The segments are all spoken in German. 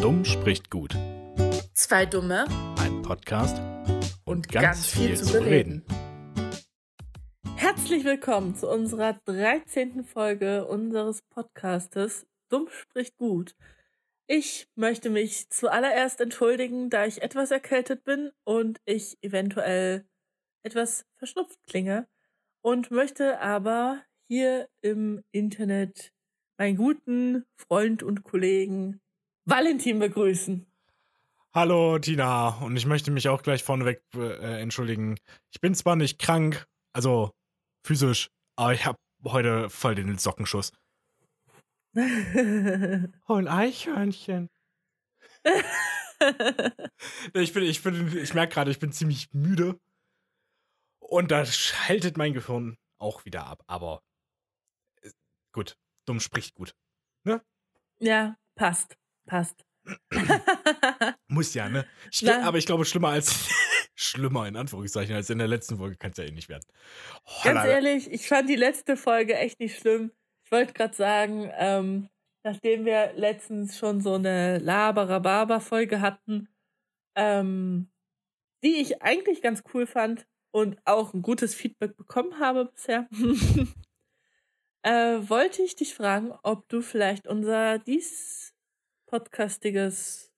Dumm spricht gut. Zwei Dumme Ein Podcast und ganz, viel, zu bereden. Herzlich willkommen zu unserer 13. Folge unseres Podcastes Dumm spricht gut. Ich möchte mich zuallererst entschuldigen, da ich etwas erkältet bin und ich eventuell etwas verschnupft klinge und möchte aber hier im Internet meinen guten Freund und Kollegen Valentin begrüßen. Hallo Tina und ich möchte mich auch gleich vorneweg äh, entschuldigen. Ich bin zwar nicht krank, also physisch, aber ich habe heute voll den Sockenschuss. oh, ein Eichhörnchen. ich bin, ich bin, ich merke gerade, ich bin ziemlich müde. Und da schaltet mein Gehirn auch wieder ab. Aber äh, gut, dumm spricht gut. Ne? Ja, passt. Passt. Muss ja, ne? Schlimm, aber ich glaube, schlimmer als. schlimmer in Anführungszeichen als in der letzten Folge kann es ja eh nicht werden. Oh, Ganz leider. ehrlich, ich fand die letzte Folge echt nicht schlimm. Ich wollte gerade sagen, ähm, nachdem wir letztens schon so eine Laberababa-Folge hatten, ähm, die ich eigentlich ganz cool fand und auch ein gutes Feedback bekommen habe bisher, äh, wollte ich dich fragen, ob du vielleicht unser dies podcastiges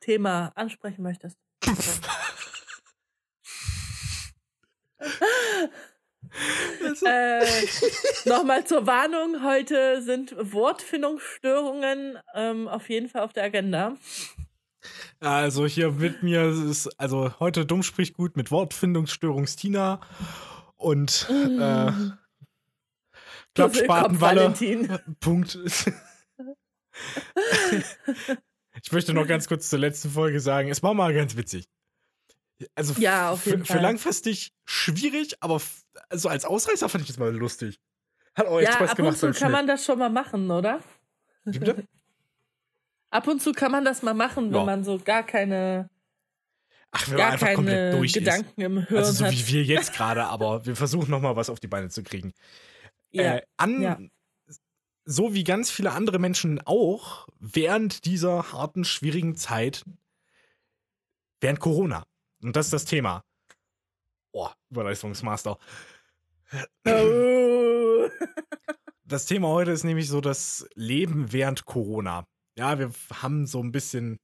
Thema ansprechen möchtest. äh, Nochmal zur Warnung, heute sind Wortfindungsstörungen ähm, auf jeden Fall auf der Agenda. Also hier mit mir ist, also heute dumm spricht gut mit Wortfindungsstörungstina und äh, Klappspatenwalle. Punkt. ich möchte noch ganz kurz zur letzten Folge sagen, es war mal ganz witzig. Also ja, auf jeden Fall. für langfristig schwierig, aber also als Ausreißer fand ich das mal lustig. Hat auch echt ja, Spaß gemacht. Ab und zu kann man das schon mal machen, oder? Wie bitte? Ab und zu kann man das mal machen, wenn ja. man so gar keine Ach, wenn gar man einfach komplett durch Gedanken ist. im Hirn Also so hat. wie wir jetzt gerade, aber wir versuchen noch mal was auf die Beine zu kriegen. Ja. Äh, an ja so wie ganz viele andere Menschen auch während dieser harten, schwierigen Zeit, während Corona. Und das ist das Thema. Boah, Überleistungsmaster. Oh. Das Thema heute ist nämlich so das Leben während Corona. Ja, wir haben so ein bisschen,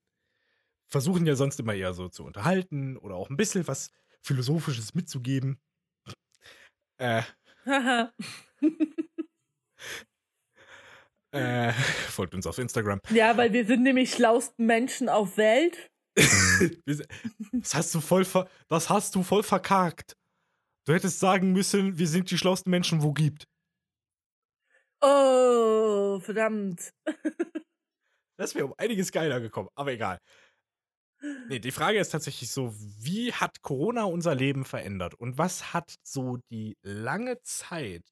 versuchen ja sonst immer eher so zu unterhalten oder auch ein bisschen was Philosophisches mitzugeben. Äh. Äh, folgt uns auf Instagram. Ja, weil wir sind nämlich schlausten Menschen auf Welt. das hast du voll ver das hast du voll verkackt. Du hättest sagen müssen, wir sind die schlauesten Menschen, wo gibt. Oh, verdammt. das wäre um einiges geiler gekommen, aber egal. Nee, die Frage ist tatsächlich so, wie hat Corona unser Leben verändert und was hat so die lange Zeit,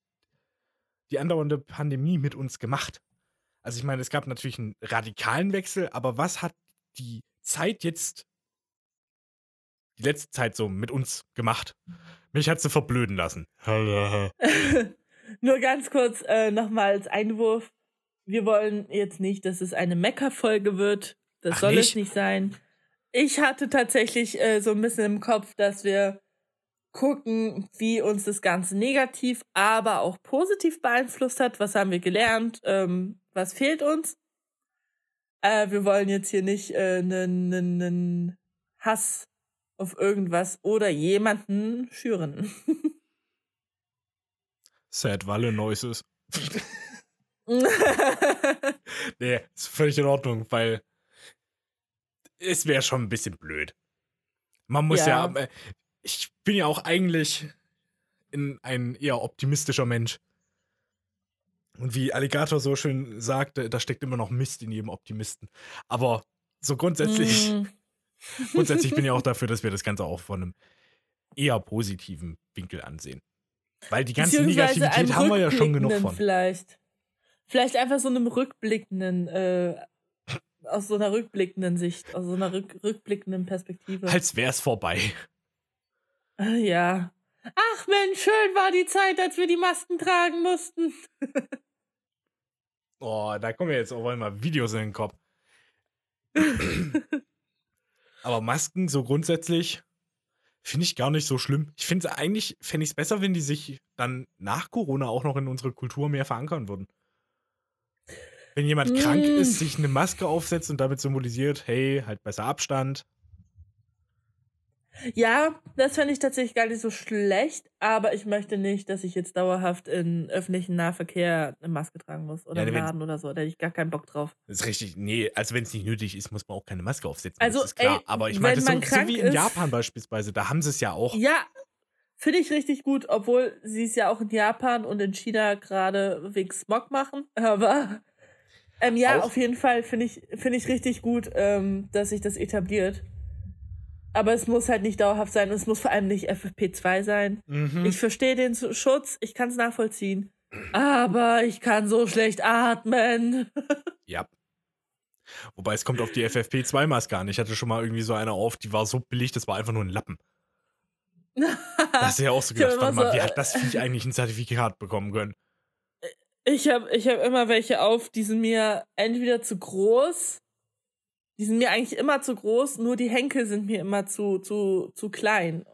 die andauernde Pandemie mit uns gemacht? Also ich meine, es gab natürlich einen radikalen Wechsel, aber was hat die Zeit jetzt, die letzte Zeit so mit uns gemacht? Mich hat sie verblöden lassen. Nur ganz kurz äh, nochmal als Einwurf. Wir wollen jetzt nicht, dass es eine Mecker-Folge wird. Das Ach, soll nicht? es nicht sein. Ich hatte tatsächlich äh, so ein bisschen im Kopf, dass wir gucken, wie uns das Ganze negativ, aber auch positiv beeinflusst hat. Was haben wir gelernt? Ähm, was fehlt uns? Äh, wir wollen jetzt hier nicht einen äh, Hass auf irgendwas oder jemanden schüren. Sad Walle Noises. nee, ist völlig in Ordnung, weil es wäre schon ein bisschen blöd. Man muss ja, ja äh, ich bin ja auch eigentlich ein eher optimistischer Mensch. Und wie Alligator so schön sagte, da steckt immer noch Mist in jedem Optimisten. Aber so grundsätzlich, mm. grundsätzlich bin ich auch dafür, dass wir das Ganze auch von einem eher positiven Winkel ansehen. Weil die ganze Negativität haben wir ja schon genug von. Vielleicht. Vielleicht einfach so einem rückblickenden, äh, aus so einer rückblickenden Sicht, aus so einer rück, rückblickenden Perspektive. Als wär's vorbei. Ja. Ach Mensch, schön war die Zeit, als wir die Masken tragen mussten. oh, da kommen mir jetzt auch einmal Videos in den Kopf. Aber Masken so grundsätzlich finde ich gar nicht so schlimm. Ich finde eigentlich, fände ich es besser, wenn die sich dann nach Corona auch noch in unsere Kultur mehr verankern würden. Wenn jemand mm. krank ist, sich eine Maske aufsetzt und damit symbolisiert, hey, halt besser Abstand, ja, das fände ich tatsächlich gar nicht so schlecht, aber ich möchte nicht, dass ich jetzt dauerhaft in öffentlichen Nahverkehr eine Maske tragen muss oder ja, im Laden oder so. Da hätte ich gar keinen Bock drauf. Das ist richtig. Nee, also wenn es nicht nötig ist, muss man auch keine Maske aufsetzen. Also, das ist klar. Ey, aber ich meine, so, so wie in Japan beispielsweise, da haben sie es ja auch. Ja, finde ich richtig gut, obwohl sie es ja auch in Japan und in China gerade wegen Smog machen. Aber ähm, ja, auch? auf jeden Fall finde ich, find ich richtig gut, ähm, dass sich das etabliert. Aber es muss halt nicht dauerhaft sein. Es muss vor allem nicht FFP2 sein. Mhm. Ich verstehe den Schutz, ich kann es nachvollziehen. Aber ich kann so schlecht atmen. ja. Wobei es kommt auf die FFP2-Maske an. Ich hatte schon mal irgendwie so eine auf, die war so billig, das war einfach nur ein Lappen. da hast du ja auch so gedacht, warte mal, so, wie hat das Viech eigentlich ein Zertifikat bekommen können? Ich habe ich hab immer welche auf, die sind mir entweder zu groß die sind mir eigentlich immer zu groß, nur die Henkel sind mir immer zu, zu, zu klein.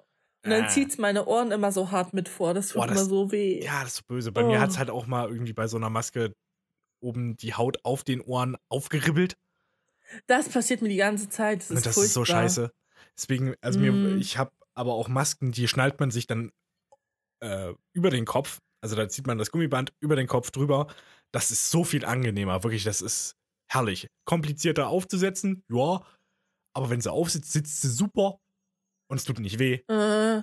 Und dann ah. zieht's meine Ohren immer so hart mit vor. Das tut Boah, das, immer so weh. Ja, das ist so böse. Bei oh. mir hat's halt auch mal irgendwie bei so einer Maske oben die Haut auf den Ohren aufgeribbelt. Das passiert mir die ganze Zeit. Das, ist, das ist, so scheiße. Deswegen, also mm. mir, ich habe aber auch Masken, die schnallt man sich dann äh, über den Kopf. Also da zieht man das Gummiband über den Kopf drüber. Das ist so viel angenehmer. Wirklich, das ist herrlich. Komplizierter aufzusetzen, ja. Aber wenn sie aufsitzt, sitzt sie super und es tut nicht weh. Äh,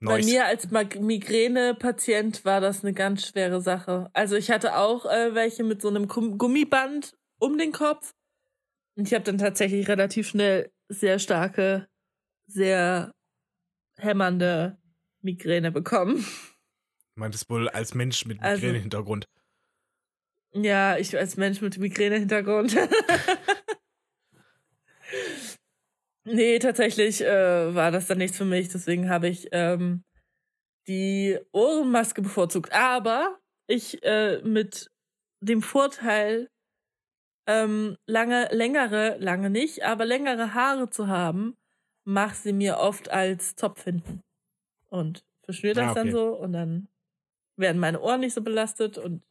bei mir als Migräne-Patient war das eine ganz schwere Sache. Also ich hatte auch äh, welche mit so einem Gummiband um den Kopf. Und ich habe dann tatsächlich relativ schnell sehr starke, sehr hämmernde Migräne bekommen. Meintest wohl als Mensch mit also Migräne-Hintergrund? Also, ja, ich als Mensch mit Migräne-Hintergrund. nee, tatsächlich äh, war das dann nichts für mich. Deswegen habe ich ähm, die Ohrenmaske bevorzugt. Aber ich äh, mit dem Vorteil, ähm, lange, längere, lange nicht, aber längere Haare zu haben, mache sie mir oft als Zopf hinten. Und verschnür das ah, okay. dann so und dann werden meine Ohren nicht so belastet und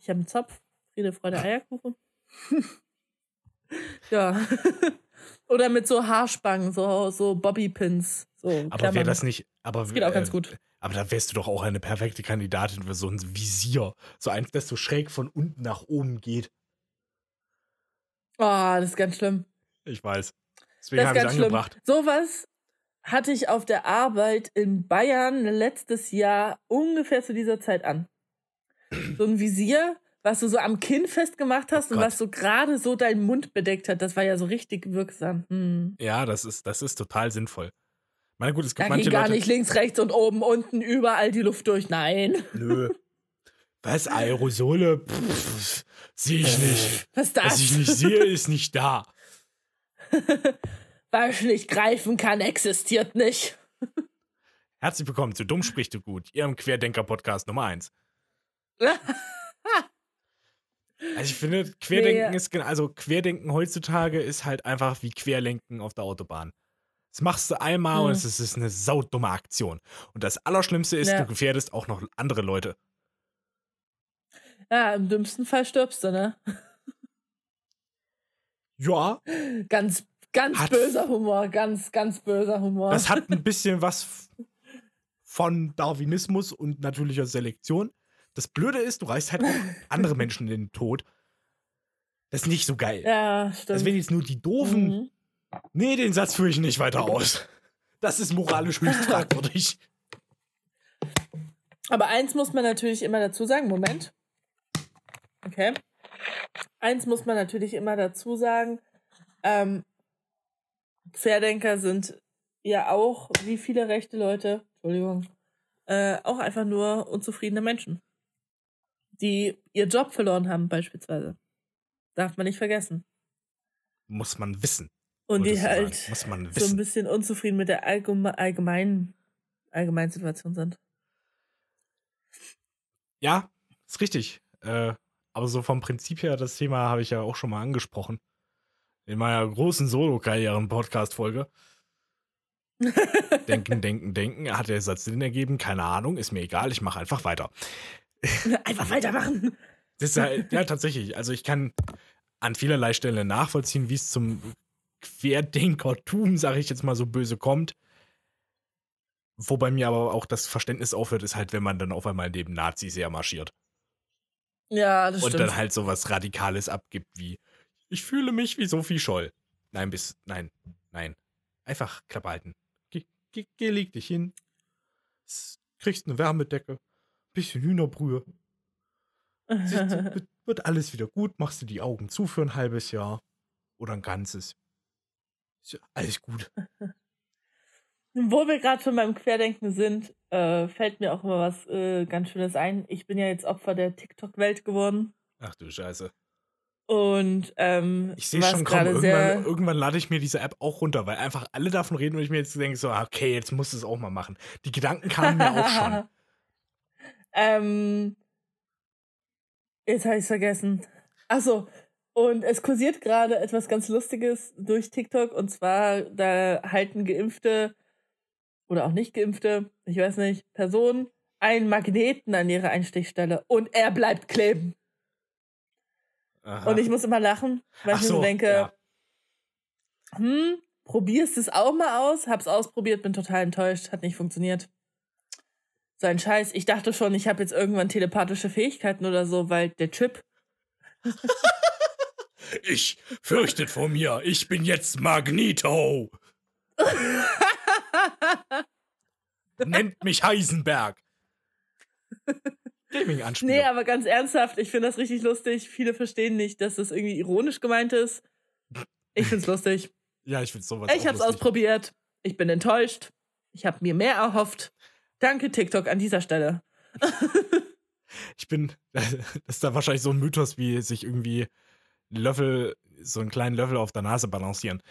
ich habe einen Zopf. Friede, Freude, Eierkuchen. ja. Oder mit so Haarspangen, so, so Bobbypins. So aber wäre das nicht. Aber, das geht auch ganz gut. Aber da wärst du doch auch eine perfekte Kandidatin für so ein Visier. So eins, das so schräg von unten nach oben geht. Oh, das ist ganz schlimm. Ich weiß. Deswegen habe ich es angebracht. Sowas hatte ich auf der Arbeit in Bayern letztes Jahr ungefähr zu dieser Zeit an so ein Visier, was du so am Kinn festgemacht hast oh und was so gerade so deinen Mund bedeckt hat. Das war ja so richtig wirksam. Hm. Ja, das ist, das ist total sinnvoll. Meine gut, es gibt da manche ging gar Leute, nicht links, rechts und oben, unten, überall die Luft durch. Nein. Nö. Was? Aerosole? Sehe ich nicht. Was ist das? Was ich nicht sehe, ist nicht da. Was nicht greifen kann, existiert nicht. Herzlich willkommen zu Dumm spricht du gut, Ihrem Querdenker-Podcast Nummer 1 also ich finde, Querdenken nee. ist also Querdenken heutzutage ist halt einfach wie Querlenken auf der Autobahn. Das machst du einmal hm. und es ist eine saudumme Aktion. Und das Allerschlimmste ist, ja. du gefährdest auch noch andere Leute. Ja, im dümmsten Fall stirbst du, ne? Ja. Ganz, ganz hat, böser Humor, ganz, ganz böser Humor. Das hat ein bisschen was von Darwinismus und natürlicher Selektion. Das Blöde ist, du reißt halt auch andere Menschen in den Tod. Das ist nicht so geil. Ja, stimmt. Wenn jetzt nur die Doofen. Mhm. Nee, den Satz führe ich nicht weiter aus. Das ist moralisch höchst fragwürdig. Aber eins muss man natürlich immer dazu sagen. Moment. Okay. Eins muss man natürlich immer dazu sagen. Ähm, Querdenker sind ja auch, wie viele rechte Leute, Entschuldigung, äh, auch einfach nur unzufriedene Menschen die ihr Job verloren haben, beispielsweise. Darf man nicht vergessen. Muss man wissen. Und die halt so ein bisschen unzufrieden mit der allgeme allgemeinen, allgemeinen Situation sind. Ja, ist richtig. Äh, aber so vom Prinzip her, das Thema habe ich ja auch schon mal angesprochen. in meiner großen Solo-Karrieren-Podcast-Folge. denken, denken, denken. Hat der Satz Sinn ergeben? Keine Ahnung, ist mir egal, ich mache einfach weiter. einfach weitermachen. Das ist halt, ja, tatsächlich. Also ich kann an vielerlei Stellen nachvollziehen, wie es zum Querdenkertum, sage ich jetzt mal so böse, kommt. Wobei mir aber auch das Verständnis aufhört, ist halt, wenn man dann auf einmal neben Nazis her marschiert. Ja, das und stimmt. Und dann halt so was Radikales abgibt wie, ich fühle mich wie Sophie Scholl. Nein, bis, nein, nein. Einfach Klappe halten. Geh, geh, geh leg dich hin. Kriegst eine Wärmedecke. Bisschen Hühnerbrühe. wird, alles wieder gut. Machst du die Augen zu für ein halbes Jahr. Oder ein ganzes. Alles gut. Wo wir gerade schon beim Querdenken sind, äh, fällt mir auch immer was äh, ganz Schönes ein. Ich bin ja jetzt Opfer der TikTok-Welt geworden. Ach du Scheiße. Und ähm, ich sehe schon kommen, irgendwann, irgendwann lade ich mir diese App auch runter, weil einfach alle davon reden und ich mir jetzt denke, so, okay, jetzt musst du es auch mal machen. Die Gedanken kamen mir auch schon. Ähm, jetzt habe ich es vergessen. Achso, und es kursiert gerade etwas ganz Lustiges durch TikTok und zwar, da halten Geimpfte oder auch nicht Geimpfte, ich weiß nicht, Personen einen Magneten an ihre Einstichstelle und er bleibt kleben. Aha. Und ich muss immer lachen, weil Ach ich mir so denke, ja. hm, probierst es auch mal aus? Hab's ausprobiert, bin total enttäuscht, hat nicht funktioniert. So ein Scheiß. Ich dachte schon, ich habe jetzt irgendwann telepathische Fähigkeiten oder so, weil der Chip. ich fürchtet vor mir. Ich bin jetzt Magneto. Nennt mich Heisenberg. gaming anspielung Nee, aber ganz ernsthaft, ich finde das richtig lustig. Viele verstehen nicht, dass das irgendwie ironisch gemeint ist. Ich find's lustig. Ja, ich find's sowas. Ich hab's lustig. ausprobiert. Ich bin enttäuscht. Ich habe mir mehr erhofft. Danke, TikTok, an dieser Stelle. ich bin, das ist da wahrscheinlich so ein Mythos, wie sich irgendwie Löffel, so einen kleinen Löffel auf der Nase balancieren.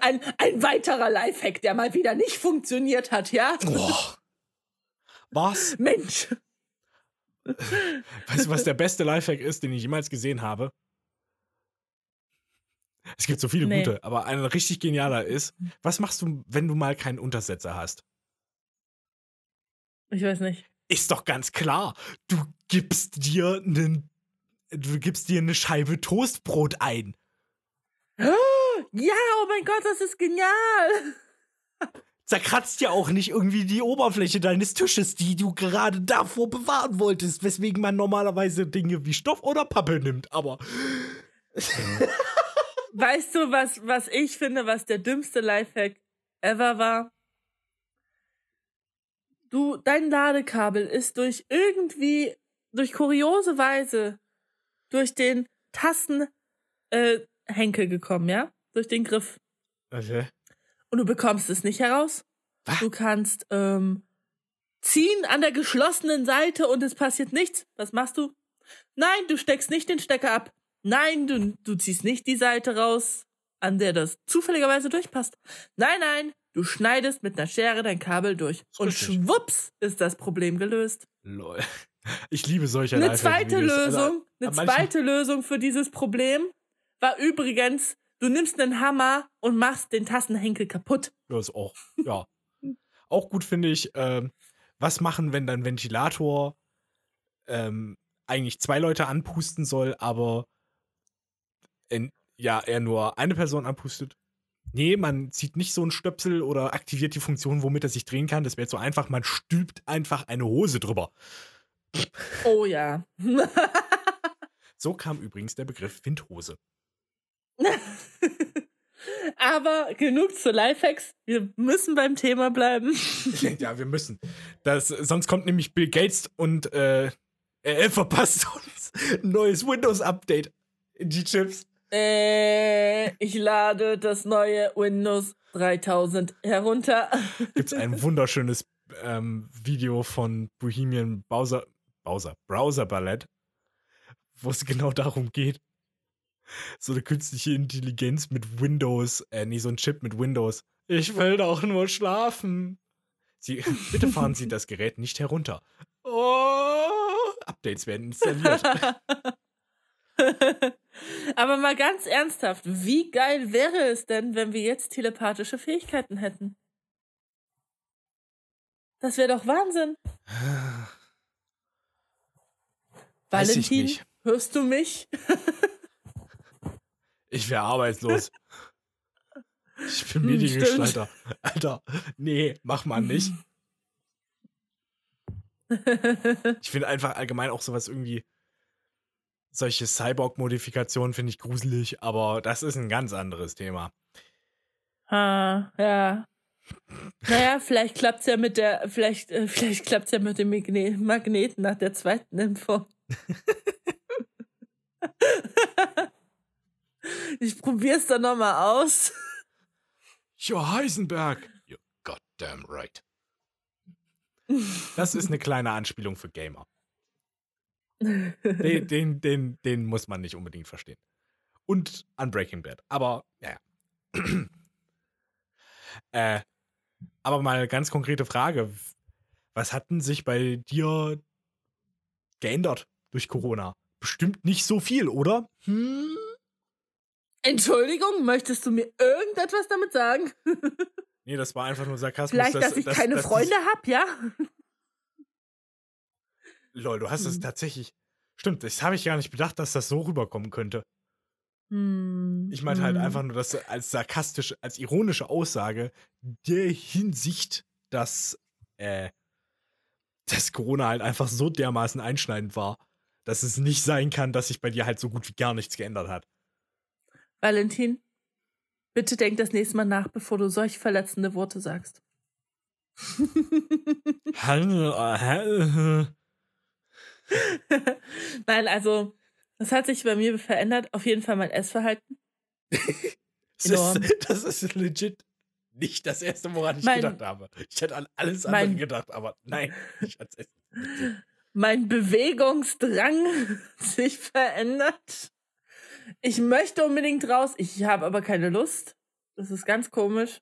Ein, ein weiterer Lifehack, der mal wieder nicht funktioniert hat, ja? Boah. Was? Mensch. Weißt du, was der beste Lifehack ist, den ich jemals gesehen habe? Es gibt so viele nee. gute, aber ein richtig genialer ist, was machst du, wenn du mal keinen Untersetzer hast? Ich weiß nicht. Ist doch ganz klar. Du gibst dir einen, du gibst dir eine Scheibe Toastbrot ein. Ja, oh mein Gott, das ist genial. Zerkratzt ja auch nicht irgendwie die Oberfläche deines Tisches, die du gerade davor bewahren wolltest, weswegen man normalerweise Dinge wie Stoff oder Pappe nimmt, aber. weißt du, was, was ich finde, was der dümmste Lifehack ever war? Du, dein Ladekabel ist durch irgendwie, durch kuriose Weise, durch den Tassenhenkel äh, gekommen, ja? Durch den Griff. Okay. Und du bekommst es nicht heraus. Was? Du kannst ähm, ziehen an der geschlossenen Seite und es passiert nichts. Was machst du? Nein, du steckst nicht den Stecker ab. Nein, du, du ziehst nicht die Seite raus, an der das zufälligerweise durchpasst. Nein, nein, Du schneidest mit einer Schere dein Kabel durch und schwupps ist das Problem gelöst. Lol. Ich liebe solche Eine zweite Lösung, eine zweite Lösung für dieses Problem war übrigens, du nimmst einen Hammer und machst den Tassenhenkel kaputt. Das ist auch, ja. auch gut finde ich, ähm, was machen, wenn dein Ventilator ähm, eigentlich zwei Leute anpusten soll, aber in, ja, er nur eine Person anpustet? Nee, man zieht nicht so einen Stöpsel oder aktiviert die Funktion, womit er sich drehen kann. Das wäre so einfach, man stülpt einfach eine Hose drüber. Oh ja. so kam übrigens der Begriff Windhose. Aber genug zu Lifehacks. Wir müssen beim Thema bleiben. ja, wir müssen. Das, sonst kommt nämlich Bill Gates und äh, er verpasst uns ein neues Windows-Update in die Chips. Äh, ich lade das neue Windows 3000 herunter. Gibt es ein wunderschönes ähm, Video von Bohemian Bowser, Bowser, Browser Ballett, wo es genau darum geht. So eine künstliche Intelligenz mit Windows, äh, nee, so ein Chip mit Windows. Ich will doch nur schlafen. Sie, bitte fahren Sie das Gerät nicht herunter. Oh, Updates werden installiert. Aber mal ganz ernsthaft, wie geil wäre es denn, wenn wir jetzt telepathische Fähigkeiten hätten? Das wäre doch Wahnsinn. Weiß Valentin, hörst du mich? ich wäre arbeitslos. Ich bin Mediengestalter. Alter, nee, mach mal nicht. ich finde einfach allgemein auch sowas irgendwie. Solche Cyborg-Modifikationen finde ich gruselig, aber das ist ein ganz anderes Thema. Ah, ja. Naja, vielleicht klappt es ja mit der, vielleicht, äh, vielleicht klappt's ja mit dem Magne Magneten nach der zweiten Info. ich probier's dann nochmal aus. Jo Heisenberg. You're goddamn right. Das ist eine kleine Anspielung für Gamer. Den, den, den, den muss man nicht unbedingt verstehen. Und an Breaking Bad. Aber, ja. äh, aber mal eine ganz konkrete Frage. Was hat denn sich bei dir geändert durch Corona? Bestimmt nicht so viel, oder? Hm? Entschuldigung, möchtest du mir irgendetwas damit sagen? nee, das war einfach nur Sarkasmus. Vielleicht, dass, dass ich dass, keine dass Freunde habe, ja? Lol, du hast es hm. tatsächlich. Stimmt, das habe ich gar nicht bedacht, dass das so rüberkommen könnte. Hm. Ich meinte halt hm. einfach nur, dass als sarkastische, als ironische Aussage der Hinsicht, dass, äh, dass Corona halt einfach so dermaßen einschneidend war, dass es nicht sein kann, dass sich bei dir halt so gut wie gar nichts geändert hat. Valentin, bitte denk das nächste Mal nach, bevor du solch verletzende Worte sagst. Nein, also, das hat sich bei mir verändert. Auf jeden Fall mein Essverhalten. das, ist, das ist legit nicht das erste, woran ich mein, gedacht habe. Ich hätte an alles andere mein, gedacht, aber nein, ich hatte es Mein Bewegungsdrang sich verändert. Ich möchte unbedingt raus, ich habe aber keine Lust. Das ist ganz komisch.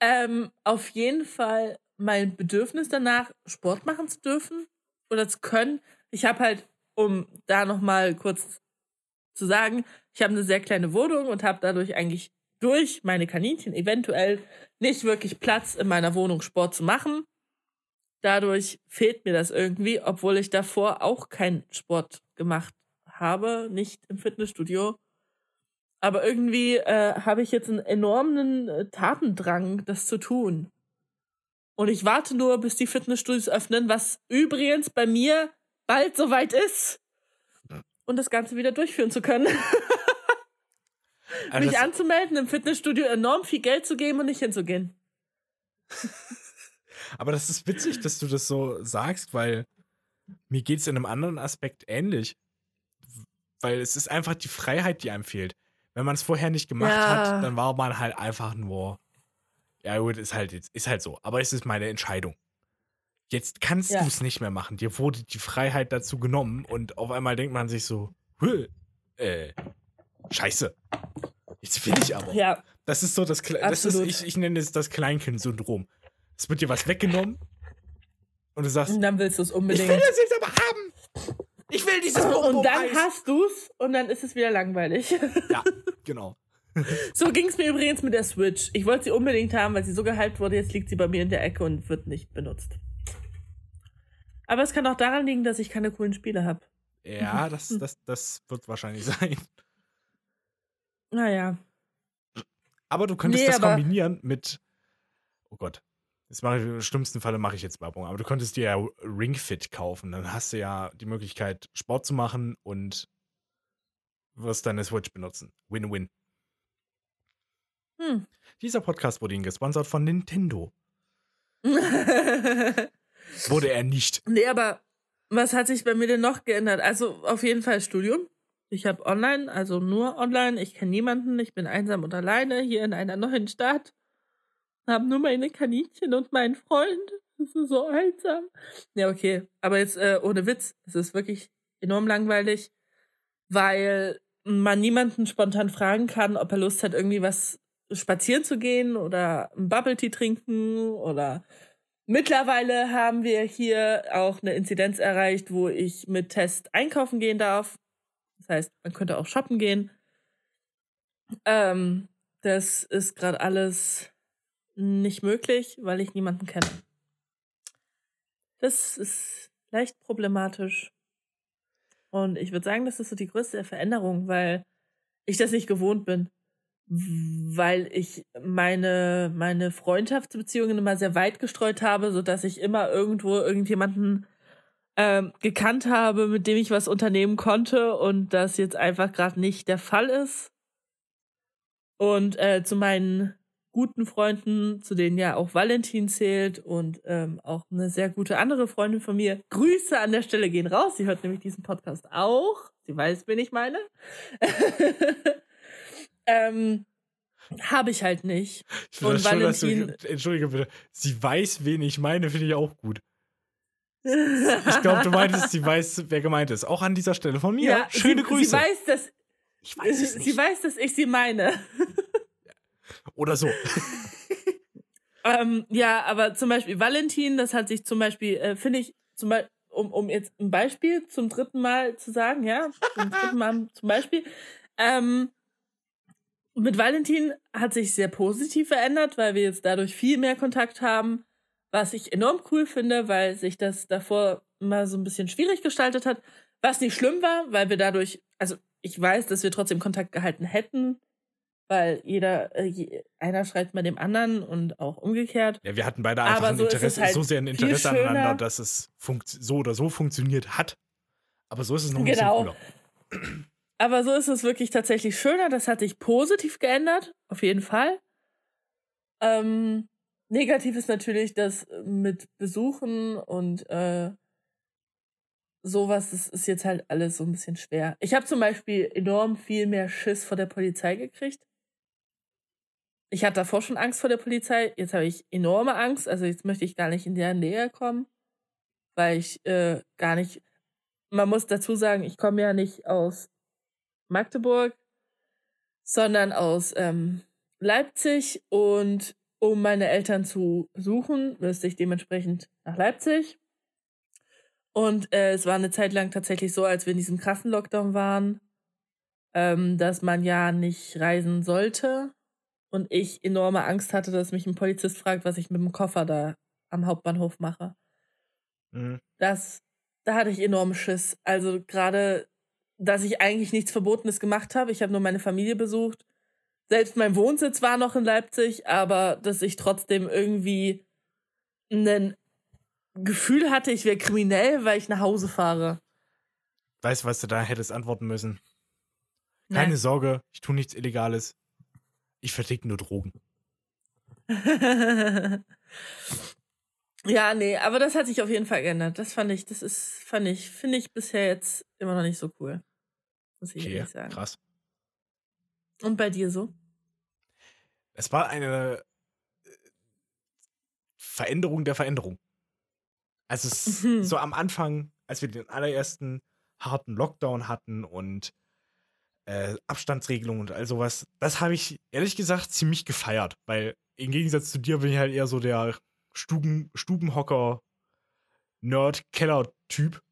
Ähm, auf jeden Fall mein Bedürfnis danach, Sport machen zu dürfen oder zu können. Ich habe halt, um da nochmal kurz zu sagen, ich habe eine sehr kleine Wohnung und habe dadurch eigentlich durch meine Kaninchen eventuell nicht wirklich Platz in meiner Wohnung Sport zu machen. Dadurch fehlt mir das irgendwie, obwohl ich davor auch keinen Sport gemacht habe, nicht im Fitnessstudio. Aber irgendwie äh, habe ich jetzt einen enormen äh, Tatendrang, das zu tun. Und ich warte nur, bis die Fitnessstudios öffnen, was übrigens bei mir bald soweit ist. Und das Ganze wieder durchführen zu können. also Mich anzumelden, im Fitnessstudio enorm viel Geld zu geben und nicht hinzugehen. Aber das ist witzig, dass du das so sagst, weil mir geht es in einem anderen Aspekt ähnlich weil es ist einfach die Freiheit, die einem fehlt. Wenn man es vorher nicht gemacht ja. hat, dann war man halt einfach nur, ja gut, ist halt, ist halt so. Aber es ist meine Entscheidung. Jetzt kannst ja. du es nicht mehr machen. Dir wurde die Freiheit dazu genommen und auf einmal denkt man sich so, äh, scheiße. Jetzt will ich aber. Ja. Das ist so das, das ist, ich, ich nenne es das Kleinkind-Syndrom. Es wird dir was weggenommen und du sagst, und dann willst du es unbedingt. Ich will das jetzt aber haben. Ich will dieses Bonbon Und dann hast du's und dann ist es wieder langweilig. Ja, genau. So ging es mir übrigens mit der Switch. Ich wollte sie unbedingt haben, weil sie so gehypt wurde. Jetzt liegt sie bei mir in der Ecke und wird nicht benutzt. Aber es kann auch daran liegen, dass ich keine coolen Spiele habe. Ja, das, das, das wird wahrscheinlich sein. Naja. Aber du könntest nee, das kombinieren mit. Oh Gott. Das mache ich, Im schlimmsten Falle mache ich jetzt Werbung, aber du könntest dir ja Ringfit kaufen. Dann hast du ja die Möglichkeit, Sport zu machen und wirst deine Switch benutzen. Win-win. Hm. Dieser Podcast wurde Ihnen gesponsert von Nintendo. wurde er nicht. Nee, aber was hat sich bei mir denn noch geändert? Also auf jeden Fall Studium. Ich habe online, also nur online. Ich kenne niemanden. Ich bin einsam und alleine hier in einer neuen Stadt haben nur meine Kaninchen und meinen Freund. Das ist so einsam. Ja, okay. Aber jetzt äh, ohne Witz, es ist wirklich enorm langweilig, weil man niemanden spontan fragen kann, ob er Lust hat, irgendwie was spazieren zu gehen oder ein Bubble Tea trinken oder mittlerweile haben wir hier auch eine Inzidenz erreicht, wo ich mit Test einkaufen gehen darf. Das Das heißt, man könnte auch shoppen gehen. Ähm, das ist gerade alles nicht möglich, weil ich niemanden kenne. Das ist leicht problematisch. Und ich würde sagen, das ist so die größte Veränderung, weil ich das nicht gewohnt bin. Weil ich meine, meine Freundschaftsbeziehungen immer sehr weit gestreut habe, sodass ich immer irgendwo irgendjemanden ähm, gekannt habe, mit dem ich was unternehmen konnte und das jetzt einfach gerade nicht der Fall ist. Und äh, zu meinen guten Freunden, zu denen ja auch Valentin zählt und ähm, auch eine sehr gute andere Freundin von mir. Grüße an der Stelle gehen raus. Sie hört nämlich diesen Podcast auch. Sie weiß, wen ich meine. ähm, habe ich halt nicht. Ich und Valentin. Du, entschuldige bitte. Sie weiß, wen ich meine, finde ich auch gut. Ich glaube, du meintest, sie weiß, wer gemeint ist. Auch an dieser Stelle von mir. Ja, Schöne sie, Grüße. Sie weiß, dass ich weiß es nicht. Sie weiß, dass ich sie meine. Oder so. ähm, ja, aber zum Beispiel Valentin, das hat sich zum Beispiel, äh, finde ich, zum Beispiel, um, um jetzt ein Beispiel zum dritten Mal zu sagen, ja, zum dritten Mal zum Beispiel, ähm, mit Valentin hat sich sehr positiv verändert, weil wir jetzt dadurch viel mehr Kontakt haben, was ich enorm cool finde, weil sich das davor mal so ein bisschen schwierig gestaltet hat, was nicht schlimm war, weil wir dadurch, also ich weiß, dass wir trotzdem Kontakt gehalten hätten, weil jeder, äh, einer schreibt bei dem anderen und auch umgekehrt. Ja, wir hatten beide einfach ein so Interesse, halt so sehr ein Interesse aneinander, dass es so oder so funktioniert hat. Aber so ist es noch ein genau. bisschen cooler. Aber so ist es wirklich tatsächlich schöner. Das hat sich positiv geändert, auf jeden Fall. Ähm, negativ ist natürlich, dass mit Besuchen und äh, sowas, das ist jetzt halt alles so ein bisschen schwer. Ich habe zum Beispiel enorm viel mehr Schiss vor der Polizei gekriegt. Ich hatte davor schon Angst vor der Polizei, jetzt habe ich enorme Angst, also jetzt möchte ich gar nicht in der Nähe kommen, weil ich äh, gar nicht, man muss dazu sagen, ich komme ja nicht aus Magdeburg, sondern aus ähm, Leipzig und um meine Eltern zu besuchen, müsste ich dementsprechend nach Leipzig. Und äh, es war eine Zeit lang tatsächlich so, als wir in diesem krassen Lockdown waren, ähm, dass man ja nicht reisen sollte. Und ich enorme Angst hatte, dass mich ein Polizist fragt, was ich mit dem Koffer da am Hauptbahnhof mache. Mhm. Das, da hatte ich enormen Schiss. Also gerade, dass ich eigentlich nichts Verbotenes gemacht habe. Ich habe nur meine Familie besucht. Selbst mein Wohnsitz war noch in Leipzig, aber dass ich trotzdem irgendwie einen Gefühl hatte, ich wäre kriminell, weil ich nach Hause fahre. Weißt du, was du da hättest antworten müssen? Keine Nein. Sorge, ich tue nichts Illegales. Ich verticke nur Drogen. ja, nee, aber das hat sich auf jeden Fall geändert. Das fand ich, das ist, fand ich, finde ich bisher jetzt immer noch nicht so cool. Muss ich okay, ehrlich sagen. Krass. Und bei dir so? Es war eine äh, Veränderung der Veränderung. Also es mhm. so am Anfang, als wir den allerersten harten Lockdown hatten und äh, Abstandsregelungen und all sowas, das habe ich ehrlich gesagt ziemlich gefeiert, weil im Gegensatz zu dir bin ich halt eher so der Stuben, Stubenhocker, Nerd, Keller-Typ.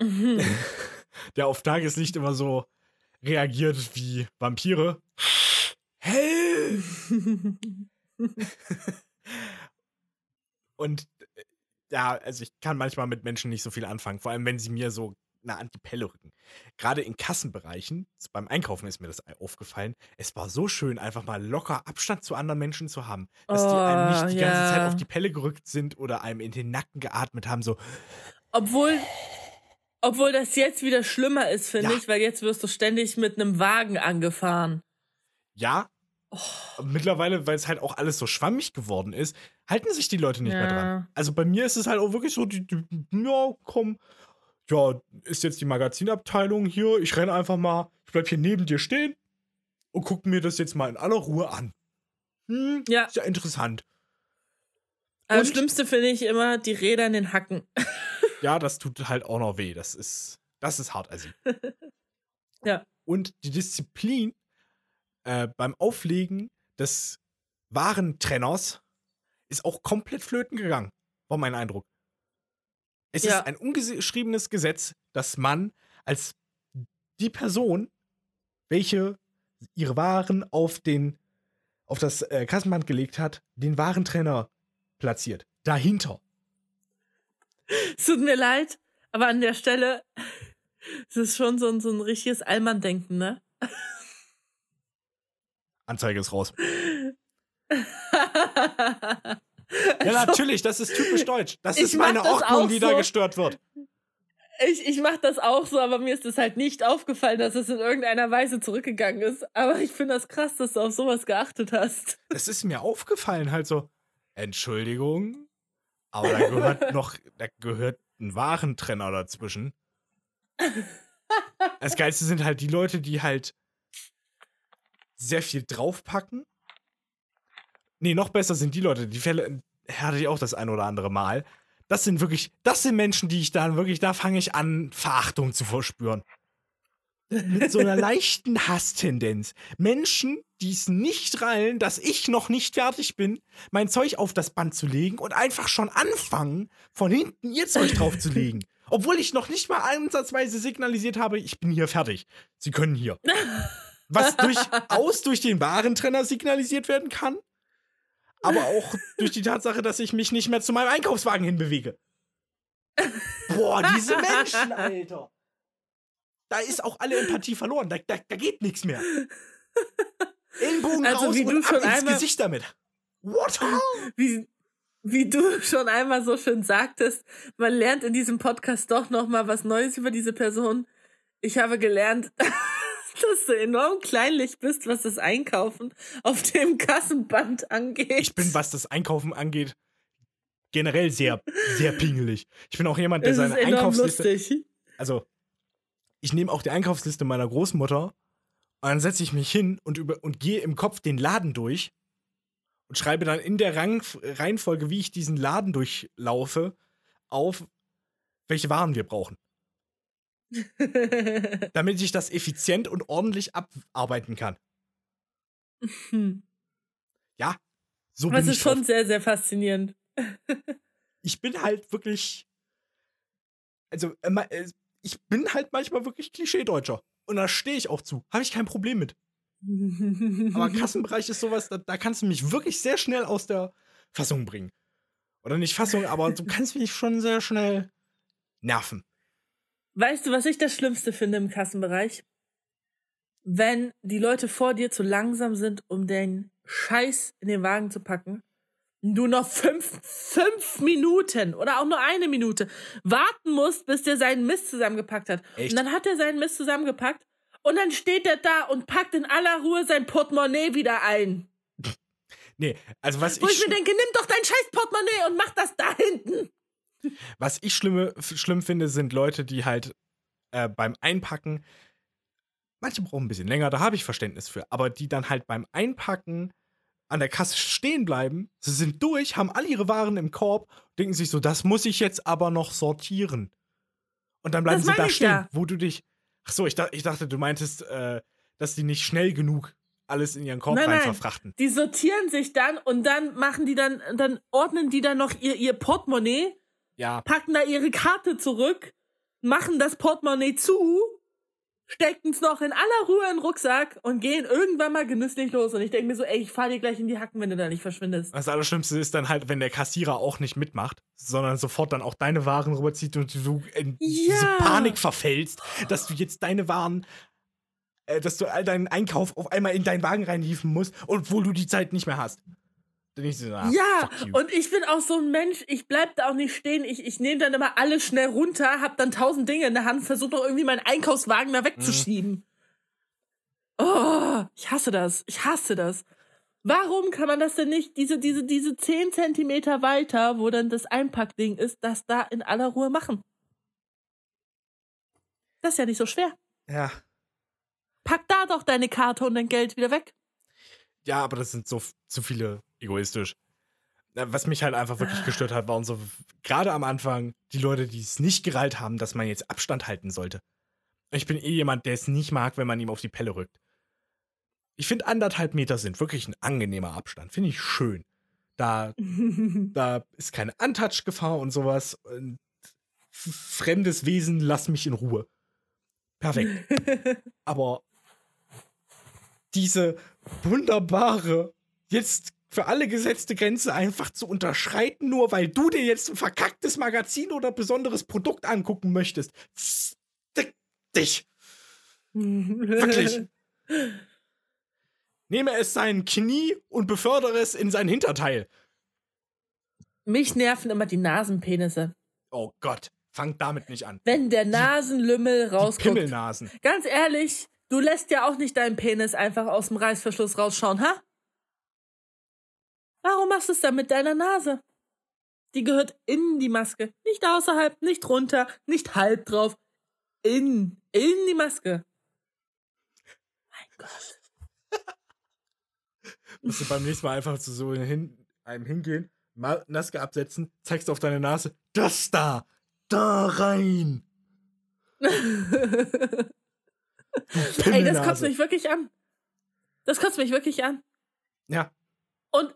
Mhm. der auf Tageslicht immer so reagiert wie Vampire. Hell! und ja, also ich kann manchmal mit Menschen nicht so viel anfangen, vor allem wenn sie mir so nah an die Pelle rücken. Gerade in Kassenbereichen, beim Einkaufen ist mir das aufgefallen, es war so schön, einfach mal locker Abstand zu anderen Menschen zu haben, dass oh, die einem nicht die ja. ganze Zeit auf die Pelle gerückt sind oder einem in den Nacken geatmet haben, so. Obwohl, obwohl das jetzt wieder schlimmer ist, finde ja. ich, weil jetzt wirst du ständig mit einem Wagen angefahren. Ja, Oh. Mittlerweile, weil es halt auch alles so schwammig geworden ist, halten sich die Leute nicht ja. mehr dran. Also bei mir ist es halt auch wirklich so, die, die, ja, komm, ja, ist jetzt die Magazinabteilung hier, ich renne einfach mal, ich bleib hier neben dir stehen und guck mir das jetzt mal in aller Ruhe an. Hm, ja. Ist ja interessant. Aber das Schlimmste finde ich immer die Räder in den Hacken. ja, das tut halt auch noch weh. Das ist, das ist hart, also. ja. Und die Disziplin äh, beim Auflegen des Warentrenners ist auch komplett flöten gegangen, war mein Eindruck. Es ja. ist ein ungeschriebenes Gesetz, dass man als die Person, welche ihre Waren auf den auf das äh, Kassenband gelegt hat, den Warentrenner platziert. Dahinter. Es tut mir leid, aber an der Stelle es ist schon so ein, so ein richtiges Allmann-Denken, ne? Anzeige ist raus. ja, natürlich, das ist typisch deutsch. Das ist meine Ordnung, die so. da gestört wird. Ich, ich mache das auch so, aber mir ist es halt nicht aufgefallen, dass es in irgendeiner Weise zurückgegangen ist. Aber ich finde das krass, dass du auf sowas geachtet hast. Es ist mir aufgefallen, halt so, Entschuldigung, aber da gehört noch, da gehört ein Warentrenner dazwischen. Das Geilste sind halt die Leute, die halt sehr viel draufpacken. Nee, noch besser sind die Leute, die Fälle hatte ich auch das ein oder andere Mal. Das sind wirklich, das sind Menschen, die ich dann wirklich, da fange ich an, Verachtung zu verspüren. Mit so einer leichten Hasstendenz. Menschen, die es nicht rallen, dass ich noch nicht fertig bin, mein Zeug auf das Band zu legen und einfach schon anfangen, von hinten ihr Zeug draufzulegen. Obwohl ich noch nicht mal ansatzweise signalisiert habe, ich bin hier fertig. Sie können hier. Was durchaus durch den Warentrenner signalisiert werden kann, aber auch durch die Tatsache, dass ich mich nicht mehr zu meinem Einkaufswagen hinbewege. Boah, diese Menschen, Alter. Da ist auch alle Empathie verloren. Da, da, da geht nichts mehr. Ellenbogen also, raus wie und ab ins Gesicht damit. What? Wie, wie du schon einmal so schön sagtest, man lernt in diesem Podcast doch noch mal was Neues über diese Person. Ich habe gelernt, dass du enorm kleinlich bist, was das Einkaufen auf dem Kassenband angeht. Ich bin, was das Einkaufen angeht, generell sehr, sehr pingelig. Ich bin auch jemand, der seine Einkaufsliste. Lustig. Also, ich nehme auch die Einkaufsliste meiner Großmutter und dann setze ich mich hin und, über, und gehe im Kopf den Laden durch und schreibe dann in der Rang Reihenfolge, wie ich diesen Laden durchlaufe, auf, welche Waren wir brauchen. Damit ich das effizient und ordentlich abarbeiten kann. Hm. Ja, so das bin ich. Das ist schon sehr, sehr faszinierend. ich bin halt wirklich. Also, äh, ich bin halt manchmal wirklich Klischee-Deutscher. Und da stehe ich auch zu. Habe ich kein Problem mit. Aber Kassenbereich ist sowas, da, da, kannst du mich wirklich sehr schnell aus der Fassung bringen. Oder nicht Fassung, aber du kannst mich schon sehr schnell nerven. Weißt du, was ich das Schlimmste finde im Kassenbereich? Wenn die Leute vor dir zu langsam sind, um den Scheiß in den Wagen zu packen, du noch fünf, fünf Minuten oder auch nur eine Minute warten musst, bis der seinen Mist zusammengepackt hat. Echt? Und dann hat er seinen Mist zusammengepackt und dann steht er da und packt in aller Ruhe sein Portemonnaie wieder ein. Nee, also was Wo ich. Wo ich mir denke, nimm doch dein scheiß Portemonnaie und mach das da hinten. Was ich schlimme, schlimm finde, sind Leute, die halt äh, beim Einpacken, manche brauchen ein bisschen länger, da habe ich Verständnis für, aber die dann halt beim Einpacken an der Kasse stehen bleiben, sie sind durch, haben all ihre Waren im Korb, denken sich so, das muss ich jetzt aber noch sortieren. Und dann bleiben sie da stehen, da. wo du dich, Ach so, ich, dachte, ich dachte, du meintest, äh, dass die nicht schnell genug alles in ihren Korb nein, rein nein. verfrachten. Die sortieren sich dann und dann machen die dann, dann ordnen die dann noch ihr, ihr Portemonnaie, ja. packen da ihre Karte zurück, machen das Portemonnaie zu stecken es noch in aller Ruhe in den Rucksack und gehen irgendwann mal genüsslich los. Und ich denke mir so, ey, ich fahr dir gleich in die Hacken, wenn du da nicht verschwindest. Das Allerschlimmste ist dann halt, wenn der Kassierer auch nicht mitmacht, sondern sofort dann auch deine Waren rüberzieht und du in ja. diese Panik verfällst, dass du jetzt deine Waren äh, dass du all deinen Einkauf auf einmal in deinen Wagen reinhieven musst, obwohl du die Zeit nicht mehr hast. So, ah, ja, und ich bin auch so ein Mensch, ich bleib da auch nicht stehen. Ich, ich nehme dann immer alles schnell runter, hab dann tausend Dinge in der Hand, versuche noch irgendwie meinen Einkaufswagen da wegzuschieben. Mhm. Oh, ich hasse das. Ich hasse das. Warum kann man das denn nicht, diese, diese, diese zehn Zentimeter weiter, wo dann das Einpackding ist, das da in aller Ruhe machen? Das ist ja nicht so schwer. Ja. Pack da doch deine Karte und dein Geld wieder weg. Ja, aber das sind so zu viele egoistisch. Was mich halt einfach wirklich gestört hat, waren so, gerade am Anfang, die Leute, die es nicht gereilt haben, dass man jetzt Abstand halten sollte. Ich bin eh jemand, der es nicht mag, wenn man ihm auf die Pelle rückt. Ich finde, anderthalb Meter sind wirklich ein angenehmer Abstand. Finde ich schön. Da, da ist keine Untouch-Gefahr und sowas. Und fremdes Wesen, lass mich in Ruhe. Perfekt. Aber diese wunderbare, jetzt für alle gesetzte Grenze einfach zu unterschreiten, nur weil du dir jetzt ein verkacktes Magazin oder besonderes Produkt angucken möchtest. Stick dich. Wirklich. Nehme es sein Knie und befördere es in sein Hinterteil. Mich nerven immer die Nasenpenisse. Oh Gott, fang damit nicht an. Wenn der Nasenlümmel rauskommt. Pimmelnasen. Ganz ehrlich, du lässt ja auch nicht deinen Penis einfach aus dem Reißverschluss rausschauen, ha? Warum machst du es dann mit deiner Nase? Die gehört in die Maske. Nicht außerhalb, nicht drunter, nicht halb drauf. In, in die Maske. Mein Gott. Musst du beim nächsten Mal einfach zu so hin, einem hingehen, Maske absetzen, zeigst auf deine Nase, das da, da rein. Ey, das kotzt mich wirklich an. Das kotzt mich wirklich an. Ja. Und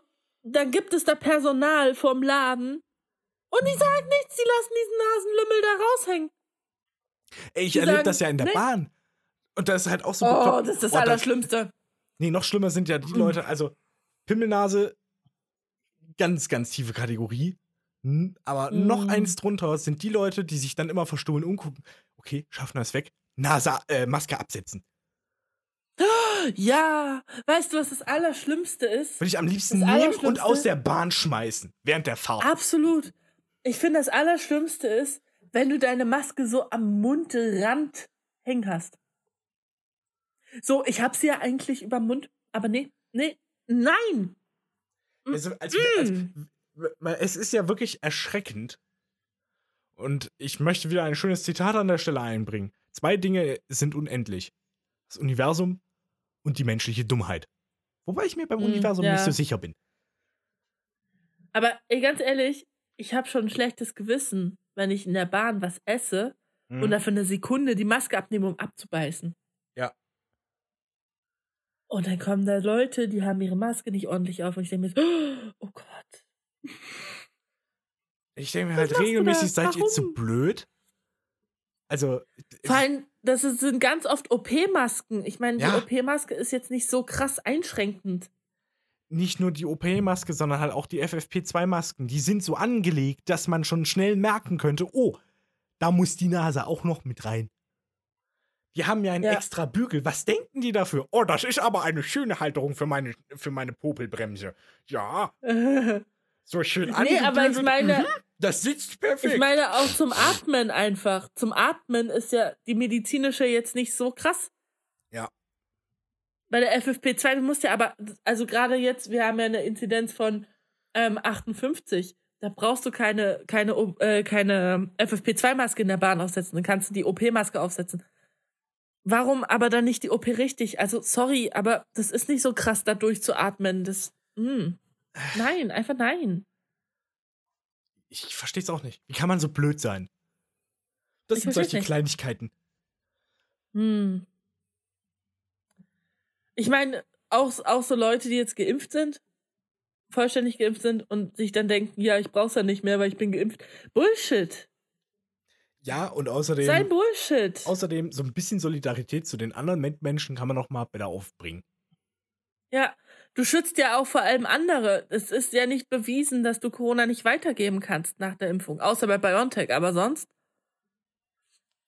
dann gibt es da Personal vom Laden und die sagen nichts, die lassen diesen Nasenlümmel da raushängen. Ey, ich erlebe das ja in der nee. Bahn. Und das ist halt auch so. Oh, bekloppt. das ist das oh, Allerschlimmste. Nee, noch schlimmer sind ja die hm. Leute, also Pimmelnase, ganz, ganz tiefe Kategorie. Aber mm. noch eins drunter sind die Leute, die sich dann immer verstohlen umgucken. Okay, schaffen wir es weg. Nase, äh, Maske absetzen. Ja, weißt du, was das Allerschlimmste ist? Würde ich am liebsten nehmen und aus der Bahn schmeißen, während der Fahrt. Absolut. Ich finde, das Allerschlimmste ist, wenn du deine Maske so am Mundrand hängen hast. So, ich hab sie ja eigentlich über Mund, aber nee, nee, nein! Also, als, als, es ist ja wirklich erschreckend. Und ich möchte wieder ein schönes Zitat an der Stelle einbringen. Zwei Dinge sind unendlich. Das Universum und die menschliche Dummheit. Wobei ich mir beim mm, Universum ja. nicht so sicher bin. Aber ey, ganz ehrlich, ich habe schon ein schlechtes Gewissen, wenn ich in der Bahn was esse mhm. und dafür eine Sekunde die Maske abnehme, um abzubeißen. Ja. Und dann kommen da Leute, die haben ihre Maske nicht ordentlich auf und ich denke mir, oh Gott. Ich denke mir halt regelmäßig, seid ihr zu blöd? Also. Vor allem, das sind ganz oft OP-Masken. Ich meine, ja. die OP-Maske ist jetzt nicht so krass einschränkend. Nicht nur die OP-Maske, sondern halt auch die FFP2-Masken. Die sind so angelegt, dass man schon schnell merken könnte, oh, da muss die Nase auch noch mit rein. Die haben ja einen ja. extra Bügel. Was denken die dafür? Oh, das ist aber eine schöne Halterung für meine, für meine Popelbremse. Ja. so schön Nee, aber ich meine. Mhm, das sitzt perfekt. Ich meine auch zum Atmen einfach. Zum Atmen ist ja die medizinische jetzt nicht so krass. Ja. Bei der FFP2, du musst ja aber, also gerade jetzt, wir haben ja eine Inzidenz von ähm, 58. Da brauchst du keine, keine, äh, keine FFP2-Maske in der Bahn aufsetzen. Dann kannst du die OP-Maske aufsetzen. Warum aber dann nicht die OP richtig? Also, sorry, aber das ist nicht so krass, da durchzuatmen. Das, mh. Nein, einfach nein. Ich verstehe es auch nicht. Wie kann man so blöd sein? Das ich sind solche. Kleinigkeiten. Hm. Ich meine, auch, auch so Leute, die jetzt geimpft sind, vollständig geimpft sind und sich dann denken, ja, ich brauch's ja nicht mehr, weil ich bin geimpft. Bullshit. Ja, und außerdem. Sein Bullshit. Außerdem, so ein bisschen Solidarität zu den anderen Menschen kann man noch mal bitte aufbringen. Ja, du schützt ja auch vor allem andere. Es ist ja nicht bewiesen, dass du Corona nicht weitergeben kannst nach der Impfung, außer bei BioNTech. Aber sonst